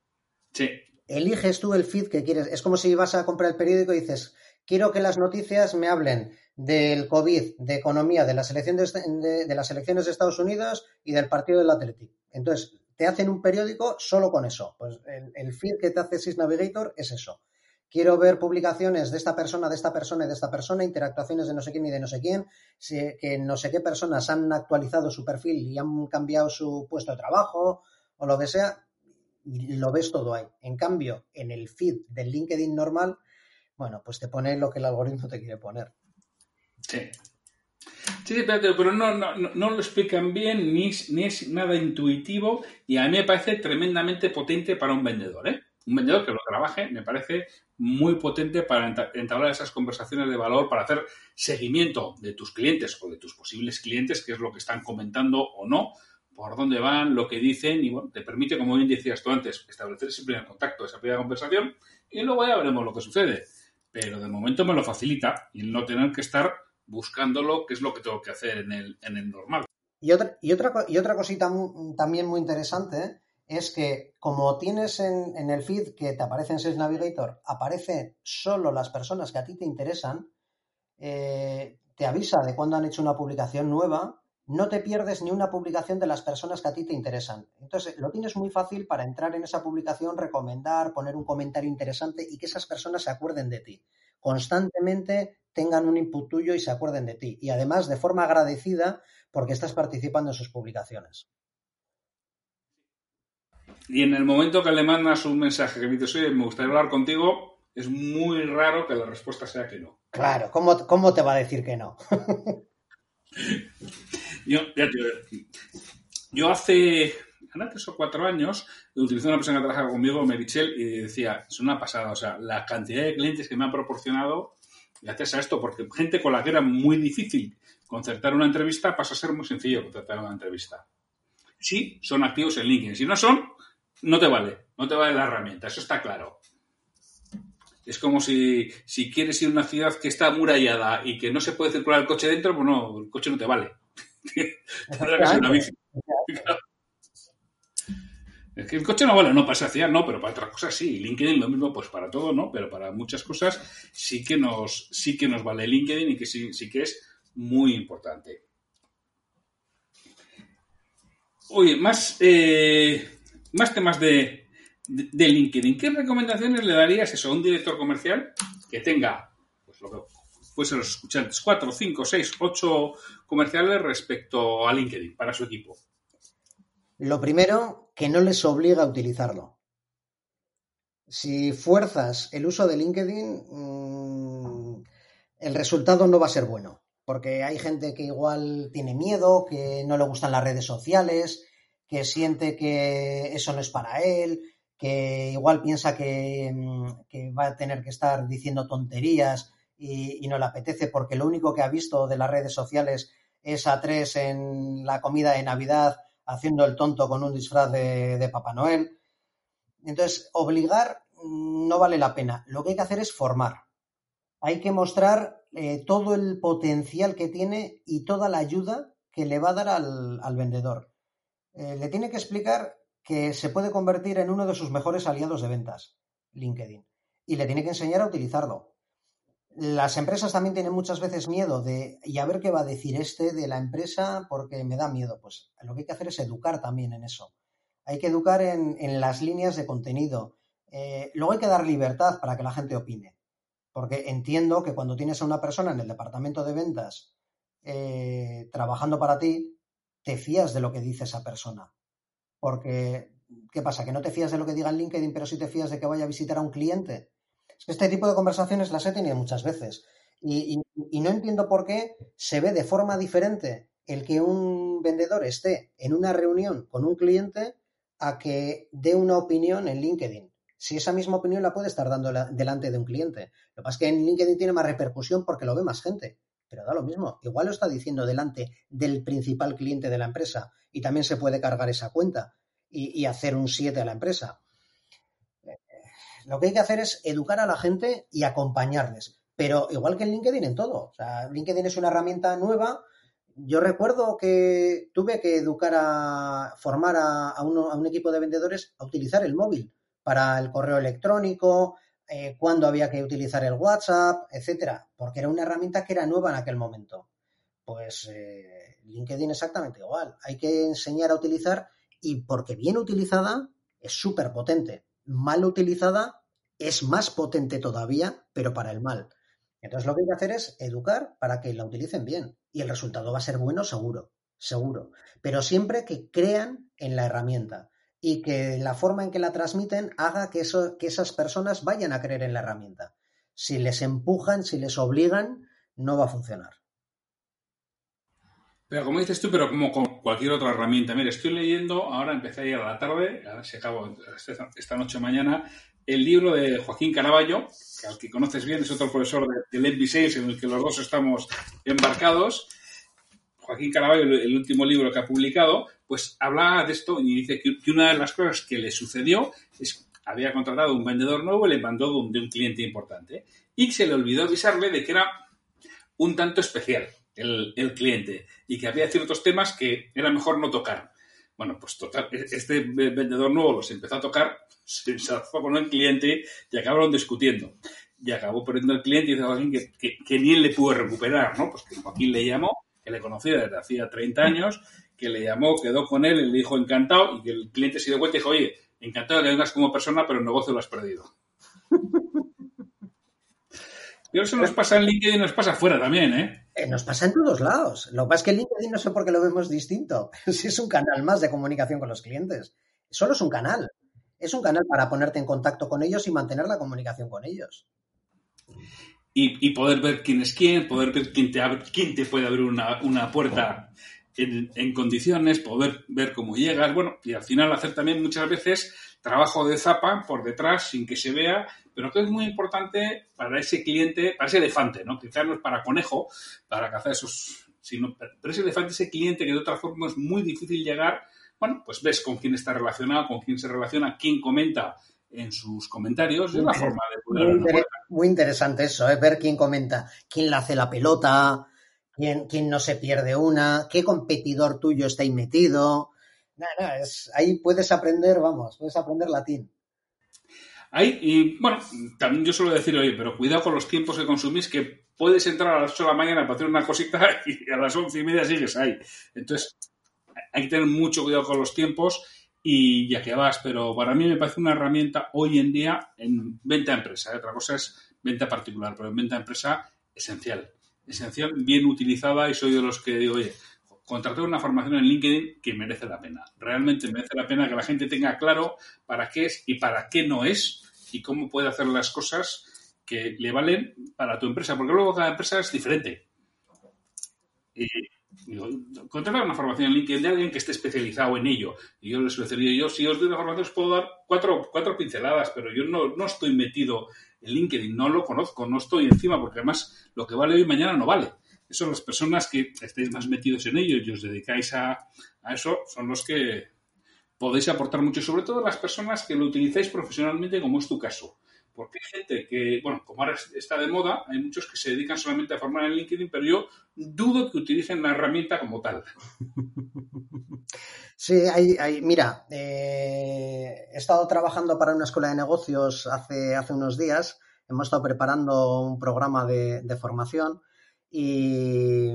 [SPEAKER 1] Sí.
[SPEAKER 2] Eliges tú el feed que quieres. Es como si vas a comprar el periódico y dices, quiero que las noticias me hablen del COVID, de economía, de las elecciones de, las elecciones de Estados Unidos y del partido del Athletic. Entonces, te hacen un periódico solo con eso. Pues el, feed que te hace Sys Navigator es eso. Quiero ver publicaciones de esta persona, de esta persona y de esta persona, interactuaciones de no sé quién y de no sé quién, que no sé qué personas han actualizado su perfil y han cambiado su puesto de trabajo, o lo que sea, y lo ves todo ahí. En cambio, en el feed del LinkedIn normal, bueno, pues te pone lo que el algoritmo te quiere poner.
[SPEAKER 1] Sí. Sí, pero no, no, no, lo explican bien, ni es, ni es nada intuitivo y a mí me parece tremendamente potente para un vendedor. ¿eh? Un vendedor que lo trabaje me parece muy potente para entablar esas conversaciones de valor, para hacer seguimiento de tus clientes o de tus posibles clientes, que es lo que están comentando o no, por dónde van, lo que dicen y bueno, te permite, como bien decías tú antes, establecer ese primer contacto, esa primera conversación y luego ya veremos lo que sucede. Pero de momento me lo facilita y no tener que estar buscándolo, que es lo que tengo que hacer en el, en el normal.
[SPEAKER 2] Y otra, y otra, y otra cosita también muy interesante es que como tienes en, el feed que te aparece en Sales Navigator, aparecen solo las personas que a ti te interesan, eh, te avisa de cuando han hecho una publicación nueva no te pierdes ni una publicación de las personas que a ti te interesan. Entonces, lo tienes muy fácil para entrar en esa publicación, recomendar, poner un comentario interesante y que esas personas se acuerden de ti. Constantemente tengan un input tuyo y se acuerden de ti. Y además, de forma agradecida, porque estás participando en sus publicaciones.
[SPEAKER 1] Y en el momento que le mandas un mensaje que me dices, oye, me gustaría hablar contigo, es muy raro que la respuesta sea que no.
[SPEAKER 2] Claro, ¿cómo, cómo te va a decir que no?
[SPEAKER 1] yo, yo hace tres o cuatro años utilicé una persona que trabajaba conmigo, Merichel, y decía, es una pasada, o sea, la cantidad de clientes que me han proporcionado gracias a esto, porque gente con la que era muy difícil concertar una entrevista pasa a ser muy sencillo concertar una entrevista. Sí, son activos en LinkedIn. Si no son, no te vale, no te vale la herramienta, eso está claro. Es como si, si quieres ir a una ciudad que está amurallada y que no se puede circular el coche dentro, pues no, el coche no te vale. Tendrá que ser una bici. Es que el coche no vale, no para esa no, pero para otras cosas sí. LinkedIn lo mismo, pues para todo, ¿no? Pero para muchas cosas sí que nos, sí que nos vale LinkedIn y que sí, sí que es muy importante. Oye, más, eh, más temas de, de, LinkedIn. ¿Qué recomendaciones le darías eso, a un director comercial que tenga, pues lo que pues los escuchantes, cuatro, cinco, seis, ocho comerciales respecto a LinkedIn para su equipo?
[SPEAKER 2] Lo primero, que no les obliga a utilizarlo. Si fuerzas el uso de LinkedIn, mm, el resultado no va a ser bueno, porque hay gente que igual tiene miedo, que no le gustan las redes sociales, que siente que eso no es para él, que igual piensa que, mm, va a tener que estar diciendo tonterías y, no le apetece porque lo único que ha visto de las redes sociales es a tres en la comida de Navidad haciendo el tonto con un disfraz de, Papá Noel. Entonces, obligar mm, no vale la pena. Lo que hay que hacer es formar. Hay que mostrar eh, todo el potencial que tiene y toda la ayuda que le va a dar al, vendedor. Eh, le tiene que explicar que se puede convertir en uno de sus mejores aliados de ventas, LinkedIn. Y le tiene que enseñar a utilizarlo. Las empresas también tienen muchas veces miedo de, y a ver qué va a decir este de la empresa porque me da miedo. Pues lo que hay que hacer es educar también en eso. Hay que educar en, las líneas de contenido. Eh, luego hay que dar libertad para que la gente opine. Porque entiendo que cuando tienes a una persona en el departamento de ventas eh, trabajando para ti, te fías de lo que dice esa persona. Porque, ¿qué pasa? ¿Que no te fías de lo que diga en LinkedIn, pero sí te fías de que vaya a visitar a un cliente? Es que este tipo de conversaciones las he tenido muchas veces. Y, no entiendo por qué se ve de forma diferente el que un vendedor esté en una reunión con un cliente a que dé una opinión en LinkedIn. Si esa misma opinión la puede estar dando delante de un cliente. Lo que pasa es que en LinkedIn tiene más repercusión porque lo ve más gente pero da lo mismo. Igual lo está diciendo delante del principal cliente de la empresa y también se puede cargar esa cuenta y, hacer un 7 a la empresa. Eh, lo que hay que hacer es educar a la gente y acompañarles. Pero igual que en LinkedIn en todo. O sea, LinkedIn es una herramienta nueva. Yo recuerdo que tuve que educar a formar a, un equipo de vendedores a utilizar el móvil para el correo electrónico, eh, cuándo había que utilizar el WhatsApp, etcétera, porque era una herramienta que era nueva en aquel momento. Pues eh, LinkedIn exactamente igual. Hay que enseñar a utilizar y porque bien utilizada es súper potente. Mal utilizada es más potente todavía, pero para el mal. Entonces lo que hay que hacer es educar para que la utilicen bien y el resultado va a ser bueno seguro, seguro. Pero siempre que crean en la herramienta y que la forma en que la transmiten haga que, eso, que esas personas vayan a creer en la herramienta. Si les empujan, si les obligan, no va a funcionar.
[SPEAKER 1] Pero como dices tú, pero como con cualquier otra herramienta. Mira, estoy leyendo, ahora empecé ayer a la tarde, a ver si esta noche o mañana, el libro de Joaquín Caraballo, que al que conoces bien, es otro profesor del MB6 en el que los dos estamos embarcados. Joaquín Caraballo, el último libro que ha publicado, pues habla de esto y dice que, una de las cosas que le sucedió es había contratado un vendedor nuevo y le mandó de un, cliente importante y se le olvidó avisarle de que era un tanto especial el, cliente y que había ciertos temas que era mejor no tocar. Bueno, pues total, e, este vendedor nuevo los empezó a tocar, se ensarció con el cliente y acabaron discutiendo. Y acabó perdiendo el cliente y dice Joaquín que, que, ni él le pudo recuperar, ¿no? Pues que Joaquín le llamó que le conocía desde hacía 30 años, que le llamó, quedó con él, y le dijo encantado y que el cliente se dio cuenta y dijo, oye, encantado que vengas como persona, pero el negocio lo has perdido. Y eso nos pasa en LinkedIn y nos pasa afuera también, ¿eh?
[SPEAKER 2] ¿eh? Nos pasa en todos lados. Lo que pasa es que LinkedIn no sé por qué lo vemos distinto. Si es un canal más de comunicación con los clientes. Solo es un canal. Es un canal para ponerte en contacto con ellos y mantener la comunicación con ellos.
[SPEAKER 1] Y, poder ver quién es quién, poder ver quién te, abre, quién te puede abrir una, una puerta en, condiciones, poder ver cómo llegas, bueno, y al final hacer también muchas veces trabajo de zapa por detrás sin que se vea, pero que es muy importante para ese cliente, para ese elefante, ¿no? Quizás no es para conejo, para cazar esos, sino, pero ese elefante, ese cliente que de otra forma es muy difícil llegar, bueno, pues ves con quién está relacionado, con quién se relaciona, quién comenta en sus comentarios, es la forma de
[SPEAKER 2] poder... Muy, interesante eso, ¿eh? ver quién comenta, quién le hace la pelota, quién, quién no se pierde una, qué competidor tuyo está ahí metido. Nada, es, ahí puedes aprender, vamos, puedes aprender latín.
[SPEAKER 1] Ahí, y bueno, también yo suelo decir, oye, pero cuidado con los tiempos que consumís, que puedes entrar a las 8 de la mañana para hacer una cosita y a las 11 y media sigues ahí. Entonces, hay que tener mucho cuidado con los tiempos y ya que vas, pero para mí me parece una herramienta hoy en día en venta empresa. ¿eh? Otra cosa es venta particular, pero en venta empresa esencial esencial, bien utilizada y soy de los que digo, oye, contratar una formación en LinkedIn que merece la pena. Realmente merece la pena que la gente tenga claro para qué es y para qué no es y cómo puede hacer las cosas que le valen para tu empresa, porque luego cada empresa es diferente. Y digo, contratar una formación en LinkedIn de alguien que esté especializado en ello. Y yo les ofrecería, yo si os doy una formación os puedo dar cuatro, cuatro pinceladas, pero yo no, no estoy metido el LinkedIn no lo conozco, no estoy encima, porque además lo que vale hoy mañana no vale. Eso, las personas que estéis más metidos en ello y os dedicáis a, eso, son los que podéis aportar mucho, sobre todo las personas que lo utilizáis profesionalmente, como es tu caso. Porque hay gente que, bueno, como ahora está de moda, hay muchos que se dedican solamente a formar en LinkedIn, pero yo dudo que utilicen la herramienta como tal.
[SPEAKER 2] Sí, hay, mira, eh, he estado trabajando para una escuela de negocios hace, hace unos días, hemos estado preparando un programa de, formación y,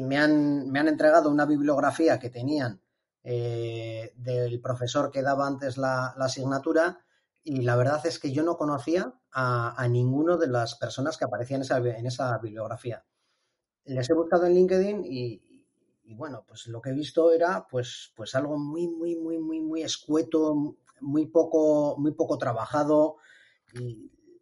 [SPEAKER 2] me, han, me, han, entregado una bibliografía que tenían eh, del profesor que daba antes la, asignatura y la verdad es que yo no conocía a, a ninguno de las personas que aparecían en esa, en esa bibliografía. Les he buscado en LinkedIn y, bueno, pues lo que he visto era pues, pues algo muy, muy, muy, muy, muy escueto, muy poco, muy poco trabajado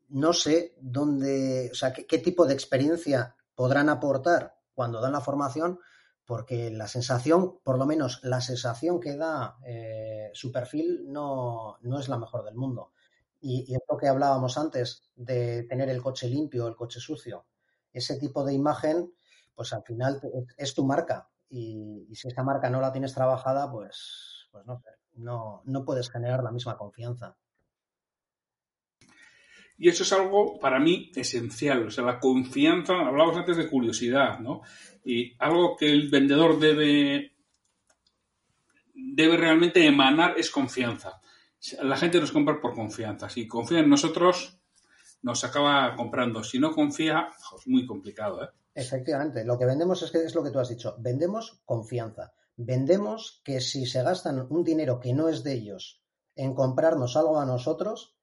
[SPEAKER 2] no sé dónde, o sea, qué, tipo de experiencia podrán aportar cuando dan la formación, porque la sensación, por lo menos la sensación que da eh, su perfil no, no, es la mejor del mundo. Y, y es lo que hablábamos antes de tener el coche limpio, el coche sucio. Ese tipo de imagen, pues al final es tu marca y, si esa marca no la tienes trabajada, pues, pues no, no, no puedes generar la misma confianza.
[SPEAKER 1] Y eso es algo para mí esencial. O sea, la confianza, hablábamos antes de curiosidad, ¿no? Y algo que el vendedor debe, debe realmente emanar es confianza. La gente nos compra por confianza. Si confía en nosotros, nos acaba comprando. Si no confía, es muy complicado, ¿eh?
[SPEAKER 2] Efectivamente, lo que vendemos es que es lo que tú has dicho, vendemos confianza. Vendemos que si se gastan un dinero que no es de ellos en comprarnos algo a nosotros,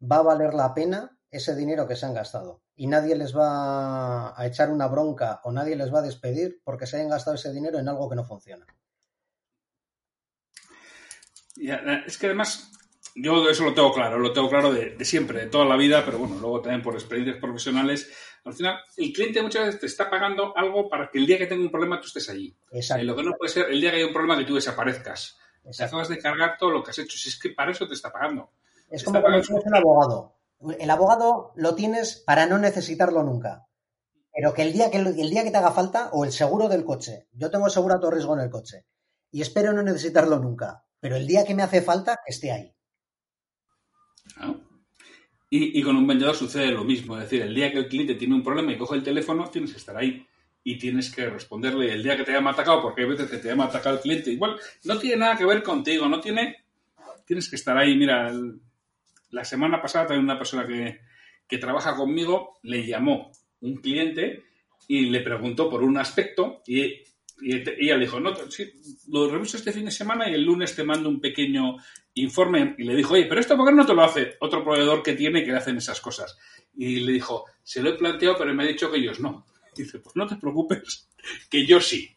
[SPEAKER 2] va a valer la pena ese dinero que se han gastado. Y nadie les va a echar una bronca o nadie les va a despedir porque se hayan gastado ese dinero en algo que no funciona.
[SPEAKER 1] Eh, es que además yo eso lo tengo claro, lo tengo claro de, siempre, de toda la vida, pero bueno, luego también por experiencias profesionales. Al final, el cliente muchas veces te está pagando algo para que el día que tenga un problema tú estés allí. Exacto. Eh, lo que no puede ser el día que hay un problema que tú desaparezcas. Te acabas de cargar todo lo que has hecho. Si es que para eso te está pagando.
[SPEAKER 2] Es como cuando tienes un abogado. El abogado lo tienes para no necesitarlo nunca. Pero que el día que, el día que te haga falta, o el seguro del coche. Yo tengo seguro a todo riesgo en el coche. Y espero no necesitarlo nunca. Pero el día que me hace falta, que esté ahí.
[SPEAKER 1] Y, con un vendedor sucede lo mismo. Es decir, el día que el cliente tiene un problema y coge el teléfono, tienes que estar ahí y tienes que responderle el día que te haya atacado, porque hay veces que te haya atacado el cliente. Igual no tiene nada que ver contigo, no tiene. Tienes que estar ahí. Mira, la semana pasada también una persona que, que trabaja conmigo le llamó un cliente y le preguntó por un aspecto y, ella le dijo, no, sí, lo reviso este fin de semana y el lunes te mando un pequeño informe y le dijo, oye, pero esto por qué no te lo hace otro proveedor que tiene que le hacen esas cosas. Y le dijo, se lo he planteado, pero me ha dicho que ellos no. dice, pues no te preocupes, que yo sí.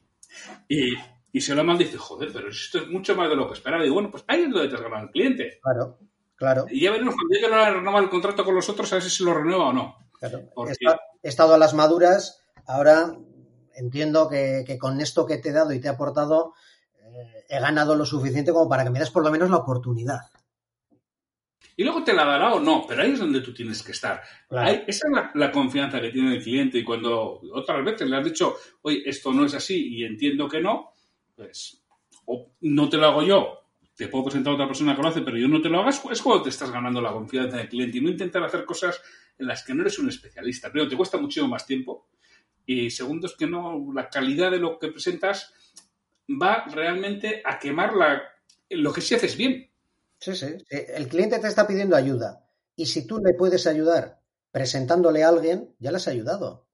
[SPEAKER 1] Y, y se lo manda y dice, joder, pero esto es mucho más de lo que esperaba. Y bueno, pues ahí es has ganado al cliente.
[SPEAKER 2] Claro, claro.
[SPEAKER 1] Y ya veremos cuando llegue a renovar el contrato con los otros, a ver si se lo renueva o no.
[SPEAKER 2] Claro. He estado a las maduras, ahora entiendo que, con esto que te he dado y te he aportado, eh, he ganado lo suficiente como para que me des por lo menos la oportunidad.
[SPEAKER 1] Y luego te la dará o no, pero ahí es donde tú tienes que estar. esa es la, confianza que tiene el cliente y cuando otras veces le has dicho, oye, esto no es así y entiendo que no, pues o no te lo hago yo, te puedo presentar a otra persona que lo hace, pero yo no te lo hagas, es cuando te estás ganando la confianza del cliente y no intentar hacer cosas en las que no eres un especialista. Primero, te cuesta muchísimo más tiempo y segundo, es que no, la calidad de lo que presentas va realmente a quemar la, lo que sí haces bien.
[SPEAKER 2] Sí, sí, El cliente te está pidiendo ayuda y si tú le puedes ayudar presentándole a alguien, ya le has ayudado.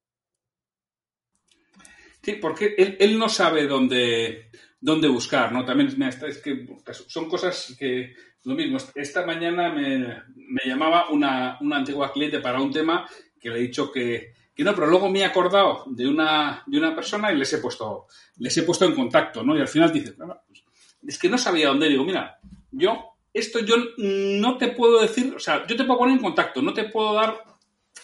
[SPEAKER 1] Sí, porque él, no sabe dónde, dónde buscar, ¿no? También es que son cosas que, lo mismo, esta mañana me, llamaba una, antigua cliente para un tema que le he dicho que, no, pero luego me he acordado de una, de una persona y les he puesto, les he puesto en contacto, ¿no? Y al final dice, pues, es que no sabía dónde. Digo, mira, yo, esto yo no te puedo decir, o sea, yo te puedo poner en contacto, no te puedo dar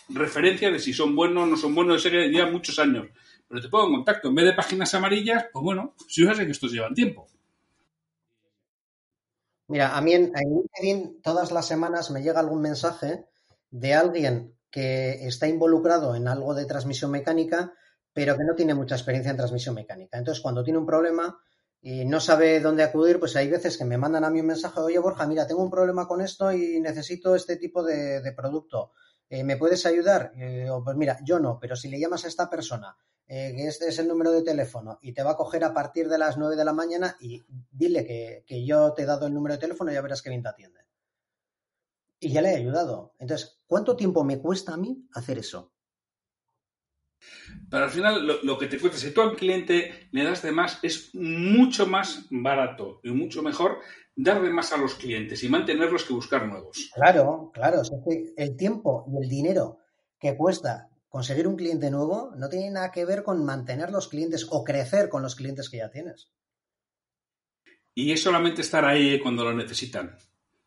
[SPEAKER 1] referencia de si son buenos o no son buenos, sé que ya muchos años pero te pongo en contacto. En vez de páginas amarillas, pues bueno, si sé que estos llevan tiempo.
[SPEAKER 2] Mira, a mí en, LinkedIn todas las semanas me llega algún mensaje de alguien que está involucrado en algo de transmisión mecánica, pero que no tiene mucha experiencia en transmisión mecánica. Entonces, cuando tiene un problema y no sabe dónde acudir, pues hay veces que me mandan a mí un mensaje, oye Borja, mira, tengo un problema con esto y necesito este tipo de, producto. Eh, ¿Me puedes ayudar? Eh, pues mira, yo no, pero si le llamas a esta persona eh, que este es el número de teléfono y te va a coger a partir de las 9 de la mañana y dile que, yo te he dado el número de teléfono y ya verás que bien te atiende. Y ya le he ayudado. Entonces, ¿cuánto tiempo me cuesta a mí hacer eso?
[SPEAKER 1] Pero al final lo, que te cuesta, si tú al cliente le das de más, es mucho más barato y mucho mejor dar de más a los clientes y mantenerlos que buscar nuevos.
[SPEAKER 2] Claro, claro. el tiempo y el dinero que cuesta conseguir un cliente nuevo no tiene nada que ver con mantener los clientes o crecer con los clientes que ya tienes.
[SPEAKER 1] Y es solamente estar ahí cuando lo necesitan.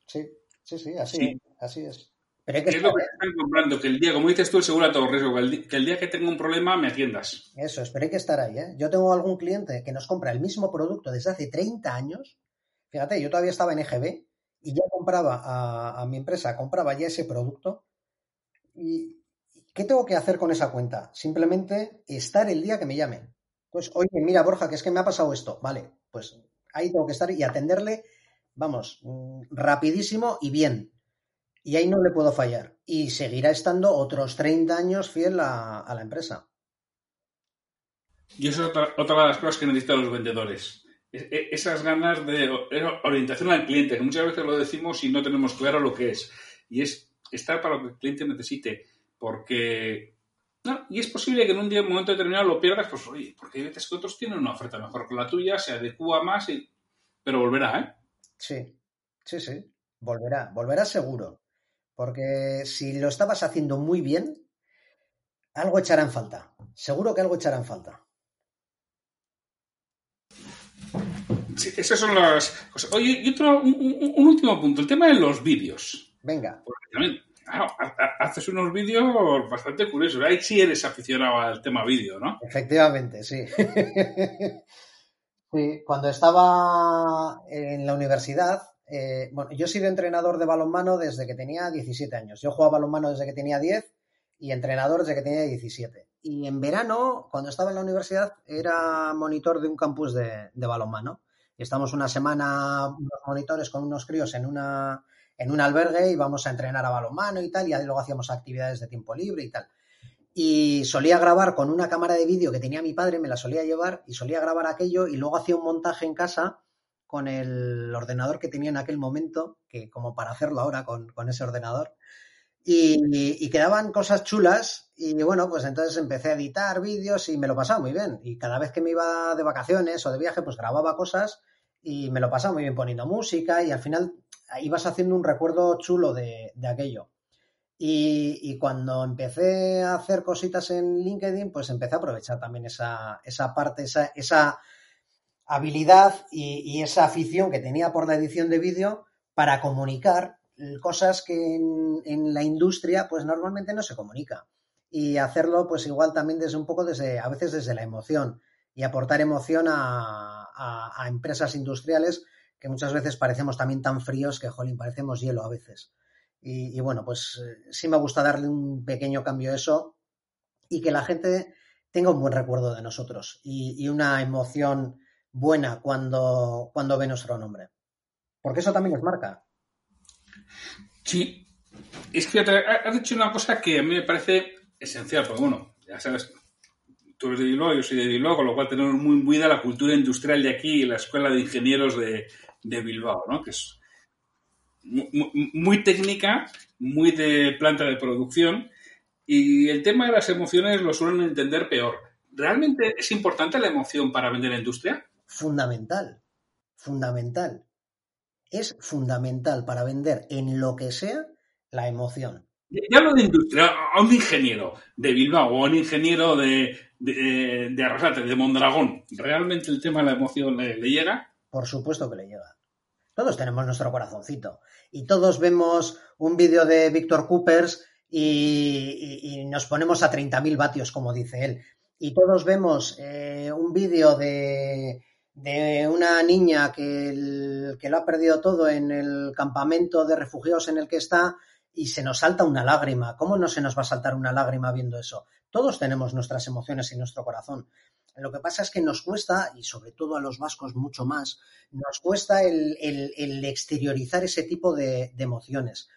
[SPEAKER 2] Sí, sí, sí, así, así es.
[SPEAKER 1] Pero que es lo que están comprando? Que el día, como dices tú, el seguro a todo riesgo, que el, día que tenga un problema me atiendas.
[SPEAKER 2] Eso, pero hay que estar ahí. ¿eh? Yo tengo algún cliente que nos compra el mismo producto desde hace 30 años. Fíjate, yo todavía estaba en EGB y ya compraba a, a mi empresa, compraba ya ese producto y, ¿Qué tengo que hacer con esa cuenta? Simplemente estar el día que me llamen. Pues, oye, mira, Borja, que es que me ha pasado esto. Vale, pues ahí tengo que estar y atenderle, vamos, mm, rapidísimo y bien. Y ahí no le puedo fallar. Y seguirá estando otros 30 años fiel a, la empresa.
[SPEAKER 1] Y eso es otra, de las cosas que necesitan los vendedores. E, e, esas ganas de orientación al cliente, que muchas veces lo decimos y no tenemos claro lo que es. Y es estar para lo que el cliente necesite porque. No, y es posible que en un día, un momento determinado lo pierdas, pues oye, porque hay veces que otros tienen una oferta mejor que la tuya, se adecua más, y... pero volverá, ¿eh?
[SPEAKER 2] Sí, sí, sí, volverá, volverá seguro. Porque si lo estabas haciendo muy bien, algo echará en falta. Seguro que algo echará en falta.
[SPEAKER 1] Sí, esas son las cosas. Oye, y otro, un, último punto, el tema de los vídeos.
[SPEAKER 2] Venga.
[SPEAKER 1] Porque también haces unos vídeos bastante curiosos. Ahí sí eres aficionado al tema vídeo, ¿no?
[SPEAKER 2] Efectivamente, sí. sí. Cuando estaba en la universidad, eh, bueno, yo he sido entrenador de balonmano desde que tenía 17 años. Yo jugaba balonmano desde que tenía 10 y entrenador desde que tenía 17. Y en verano, cuando estaba en la universidad, era monitor de un campus de, de balonmano. Y estamos una semana, unos monitores con unos críos en una en un albergue íbamos a entrenar a balonmano y tal, y luego hacíamos actividades de tiempo libre y tal. Y solía grabar con una cámara de vídeo que tenía mi padre, me la solía llevar y solía grabar aquello y luego hacía un montaje en casa con el ordenador que tenía en aquel momento, que como para hacerlo ahora con, ese ordenador. y, quedaban cosas chulas y bueno, pues entonces empecé a editar vídeos y me lo pasaba muy bien. Y cada vez que me iba de vacaciones o de viaje, pues grababa cosas y me lo pasaba muy bien poniendo música y al final ibas haciendo un recuerdo chulo de, aquello. Y, cuando empecé a hacer cositas en LinkedIn, pues empecé a aprovechar también esa, esa parte, esa, esa habilidad y, esa afición que tenía por la edición de vídeo para comunicar cosas que en, la industria pues normalmente no se comunica. Y hacerlo pues igual también desde un poco desde, a veces desde la emoción y aportar emoción a, empresas industriales que muchas veces parecemos también tan fríos que, jolín, parecemos hielo a veces. Y, bueno, pues eh, sí me gusta darle un pequeño cambio a eso y que la gente tenga un buen recuerdo de nosotros y una emoción buena cuando, cuando ve nuestro nombre. Porque eso también es marca.
[SPEAKER 1] Sí. Es que has dicho una cosa que a mí me parece esencial, porque bueno, ya sabes, tú eres de Bilbao, yo soy de Bilbao, con lo cual tenemos muy buena la cultura industrial de aquí y la Escuela de Ingenieros de, Bilbao, ¿no? Que es muy, técnica, muy de planta de producción, y el tema de las emociones lo suelen entender peor. ¿Realmente es importante la emoción para vender la industria?
[SPEAKER 2] fundamental, fundamental. Es fundamental para vender en lo que sea la emoción.
[SPEAKER 1] Ya hablo de industria, a un ingeniero de Bilbao o a un ingeniero de, de, Arrasate, de Mondragón, ¿realmente el tema de la emoción le, llega?
[SPEAKER 2] Por supuesto que le llega. Todos tenemos nuestro corazoncito. Y todos vemos un vídeo de Víctor Coopers y, y, nos ponemos a 30.000 vatios, como dice él. Y todos vemos eh, un vídeo de, de una niña que, que, lo ha perdido todo en el campamento de refugiados en el que está y se nos salta una lágrima. ¿Cómo no se nos va a saltar una lágrima viendo eso? Todos tenemos nuestras emociones en nuestro corazón. Lo que pasa es que nos cuesta, y sobre todo a los vascos mucho más, nos cuesta el, exteriorizar ese tipo de, emociones.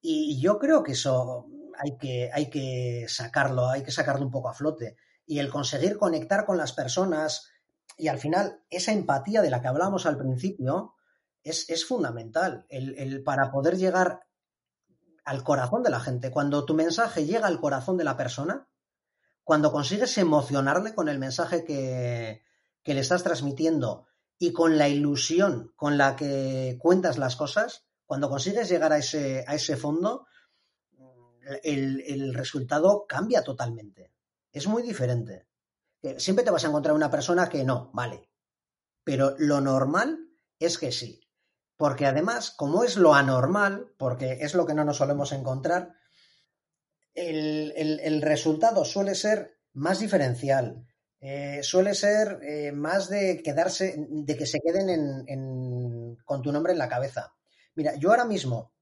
[SPEAKER 2] Y yo creo que eso hay que, hay que sacarlo, hay que sacarlo un poco a flote. Y el conseguir conectar con las personas, y al final, esa empatía de la que hablábamos al principio es, fundamental el, para poder llegar al corazón de la gente. Cuando tu mensaje llega al corazón de la persona, cuando consigues emocionarle con el mensaje que, que le estás transmitiendo y con la ilusión con la que cuentas las cosas, cuando consigues llegar a ese, a ese fondo, el, el resultado cambia totalmente. Es muy diferente siempre te vas a encontrar una persona que no, vale. Pero lo normal es que sí. Porque además, como es lo anormal, porque es lo que no nos solemos encontrar, el, resultado suele ser más diferencial, eh, suele ser eh, más de quedarse, de que se queden con tu nombre en la cabeza. Mira, yo ahora mismo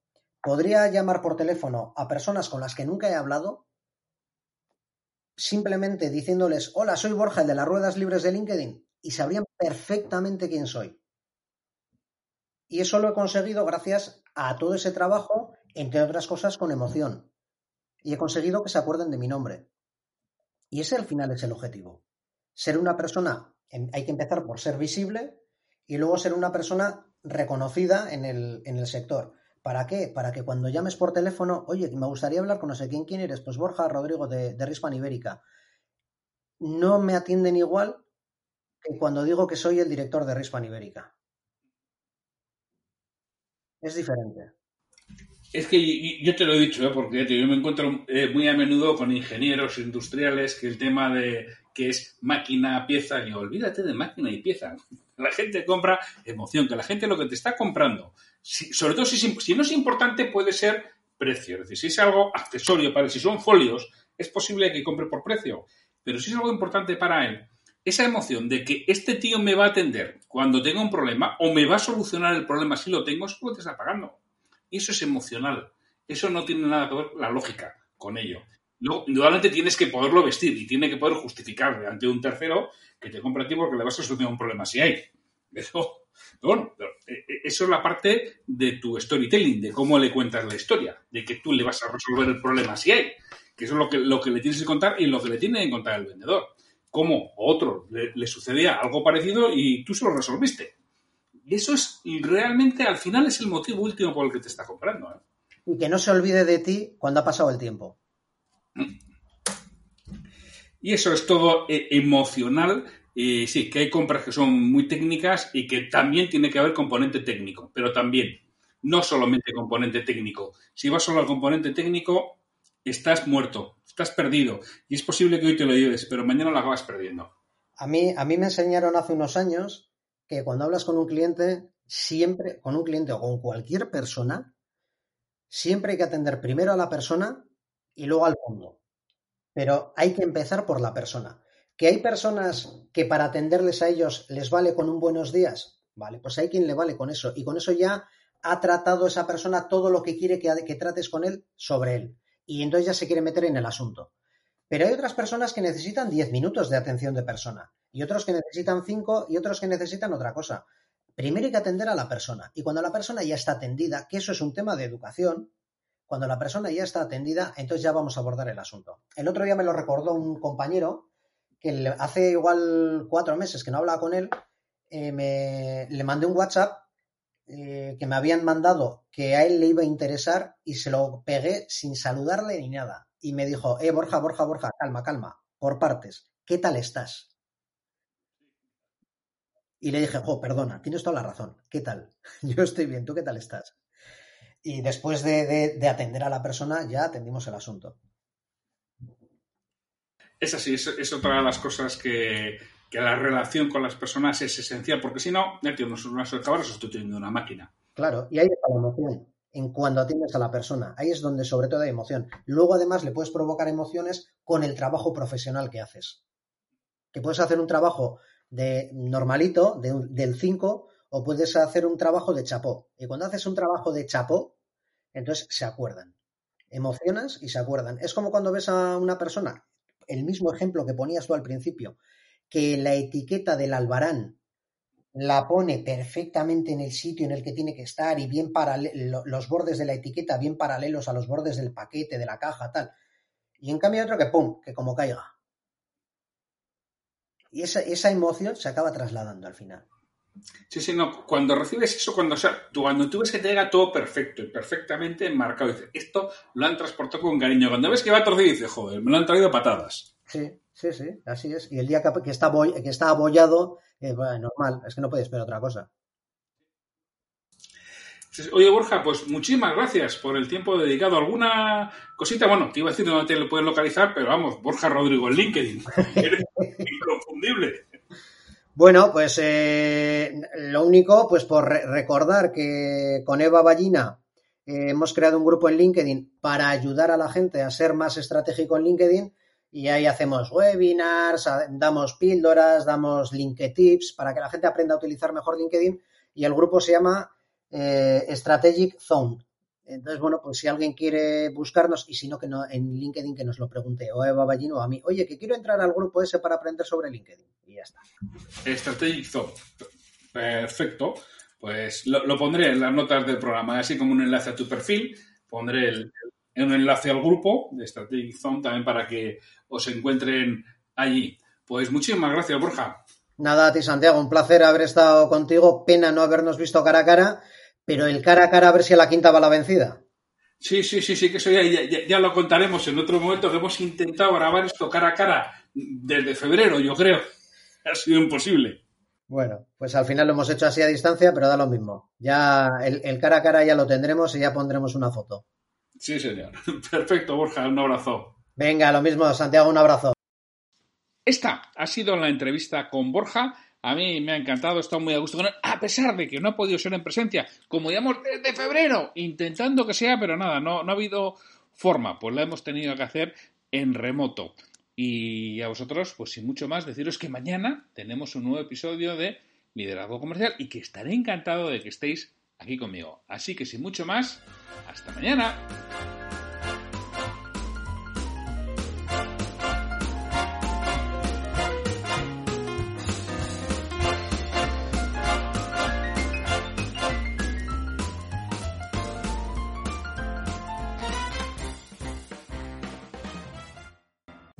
[SPEAKER 2] podría llamar por teléfono a personas con las que nunca he hablado simplemente diciéndoles, hola, soy Borja, el de las ruedas libres de LinkedIn, y sabrían perfectamente quién soy. Y eso lo he conseguido gracias a todo ese trabajo, entre otras cosas, con emoción. Y he conseguido que se acuerden de mi nombre. Y ese al final es el objetivo. Ser una persona, hay que empezar por ser visible y luego ser una persona reconocida en el, en el sector. ¿Para qué? Para que cuando llames por teléfono, oye, me gustaría hablar con no sé quién, quién eres, pues Borja Rodrigo de, de Rispan Ibérica. No me atienden igual que cuando digo que soy el director de Rispan Ibérica. Es diferente.
[SPEAKER 1] Es que yo te lo he dicho, ¿eh? porque yo me encuentro eh, muy a menudo con ingenieros industriales que el tema de que es máquina, pieza, y olvídate de máquina y pieza. La gente compra emoción, que la gente lo que te está comprando, sobre todo si, si, no es importante, puede ser precio. Es decir, si es algo accesorio para él, si son folios, es posible que compre por precio. Pero si es algo importante para él, esa emoción de que este tío me va a atender cuando tenga un problema o me va a solucionar el problema si lo tengo, eso lo que te está pagando. Eso es emocional. Eso no tiene nada que ver la lógica con ello. Luego, indudablemente tienes que poderlo vestir y tiene que poder justificar ante un tercero que te compra a ti porque le vas a solucionar un problema si hay. Eso, bueno, eh, eh, eso es la parte de tu storytelling, de cómo le cuentas la historia, de que tú le vas a resolver el problema si hay. Que eso es lo que, lo que le tienes que contar y lo que le tiene que contar el vendedor. Cómo otro le, sucedía algo parecido y tú se lo resolviste. Y eso es realmente, al final, es el motivo último por el que te está comprando. ¿eh?
[SPEAKER 2] y que no se olvide de ti cuando ha pasado el tiempo.
[SPEAKER 1] Y eso es todo eh, emocional. Y sí, que hay compras que son muy técnicas y que también tiene que haber componente técnico, pero también, no solamente componente técnico. Si vas solo al componente técnico, estás muerto, estás perdido. Y es posible que hoy te lo lleves, pero mañana lo acabas perdiendo.
[SPEAKER 2] A mí, a mí me enseñaron hace unos años que cuando hablas con un cliente, siempre, con un cliente o con cualquier persona, siempre hay que atender primero a la persona y luego al fondo. Pero hay que empezar por la persona. Que hay personas que para atenderles a ellos les vale con un buenos días, vale, pues hay quien le vale con eso. Y con eso ya ha tratado esa persona todo lo que quiere que, que trates con él sobre él. Y entonces ya se quiere meter en el asunto. Pero hay otras personas que necesitan 10 minutos de atención de persona, y otros que necesitan 5 y otros que necesitan otra cosa. Primero hay que atender a la persona, y cuando la persona ya está atendida, que eso es un tema de educación, cuando la persona ya está atendida, entonces ya vamos a abordar el asunto. El otro día me lo recordó un compañero que hace igual cuatro meses que no hablaba con él, eh, me, le mandé un WhatsApp eh, que me habían mandado que a él le iba a interesar y se lo pegué sin saludarle ni nada y me dijo, eh, Borja, Borja, Borja, calma, calma, por partes, ¿qué tal estás? Y le dije, oh, perdona, tienes toda la razón, ¿qué tal? Yo estoy bien, ¿tú qué tal estás? Y después de, atender a la persona, ya atendimos el asunto.
[SPEAKER 1] Es así, es, otra de las cosas que, la relación con las personas es esencial, porque si no, ya tío, no es una sola estoy teniendo una máquina.
[SPEAKER 2] Claro, y ahí está la emoción en cuando atiendes a la persona. Ahí es donde sobre todo hay emoción. Luego además le puedes provocar emociones con el trabajo profesional que haces. Que puedes hacer un trabajo de normalito, del 5, o puedes hacer un trabajo de chapó. Y cuando haces un trabajo de chapó, entonces se acuerdan. Emocionas y se acuerdan. Es como cuando ves a una persona, el mismo ejemplo que ponías tú al principio, que la etiqueta del albarán la pone perfectamente en el sitio en el que tiene que estar y bien paralelo, los bordes de la etiqueta bien paralelos a los bordes del paquete, de la caja, tal. Y en cambio hay otro que pum, que como caiga. Y esa, esa emoción se acaba trasladando al final.
[SPEAKER 1] Sí, sí, no. Cuando recibes eso, cuando, o sea, cuando tú ves que te llega todo perfecto y perfectamente marcado, dices, esto lo han transportado con cariño. Cuando ves que va a torcido, dices, joder, me lo han traído patadas.
[SPEAKER 2] Sí, sí, sí, así es. Y el día que, está, que está abollado, eh, normal, es que no puedes esperar otra cosa.
[SPEAKER 1] Oye, Borja, pues muchísimas gracias por el tiempo dedicado. ¿Alguna cosita? Bueno, te iba a decir dónde te lo puedes localizar, pero vamos, Borja Rodrigo en LinkedIn.
[SPEAKER 2] Bueno, pues eh, lo único, pues por recordar que con Eva Ballina eh, hemos creado un grupo en LinkedIn para ayudar a la gente a ser más estratégico en LinkedIn y ahí hacemos webinars, damos píldoras, damos LinkedIn para que la gente aprenda a utilizar mejor LinkedIn y el grupo se llama eh, Strategic Zone. Entonces, bueno, pues si alguien quiere buscarnos y si no, que no en LinkedIn que nos lo pregunte o a Eva Ballino o a mí, oye, que quiero entrar al grupo ese para aprender sobre LinkedIn y ya está.
[SPEAKER 1] Strategic Zone. Perfecto. Pues lo, lo pondré en las notas del programa, así como un enlace a tu perfil, pondré el, un enlace al grupo de Strategic Zone también para que os encuentren allí. Pues muchísimas gracias, Borja.
[SPEAKER 2] Nada, a ti, Santiago, un placer haber estado contigo. Pena no habernos visto cara a cara, pero el cara a cara a ver si a la quinta va la vencida.
[SPEAKER 1] Sí, sí, sí, sí, que eso ya, ya, lo contaremos en otro momento que hemos intentado grabar esto cara a cara desde febrero, yo creo. Ha sido imposible.
[SPEAKER 2] Bueno, pues al final lo hemos hecho así a distancia, pero da lo mismo. Ya el cara a cara ya lo tendremos y ya pondremos una foto.
[SPEAKER 1] Sí, señor. Perfecto, Borja, un abrazo.
[SPEAKER 2] Venga, lo mismo, Santiago, un abrazo.
[SPEAKER 1] Esta ha sido la entrevista con Borja. A mí me ha encantado, he estado muy a gusto con él, a pesar de que no ha podido ser en presencia, como digamos desde febrero, intentando que sea, pero nada, no, no ha habido forma, pues la hemos tenido que hacer en remoto. Y a vosotros, pues sin mucho más, deciros que mañana tenemos un nuevo episodio de Liderazgo Comercial y que estaré encantado de que estéis aquí conmigo. Así que sin mucho más, hasta mañana.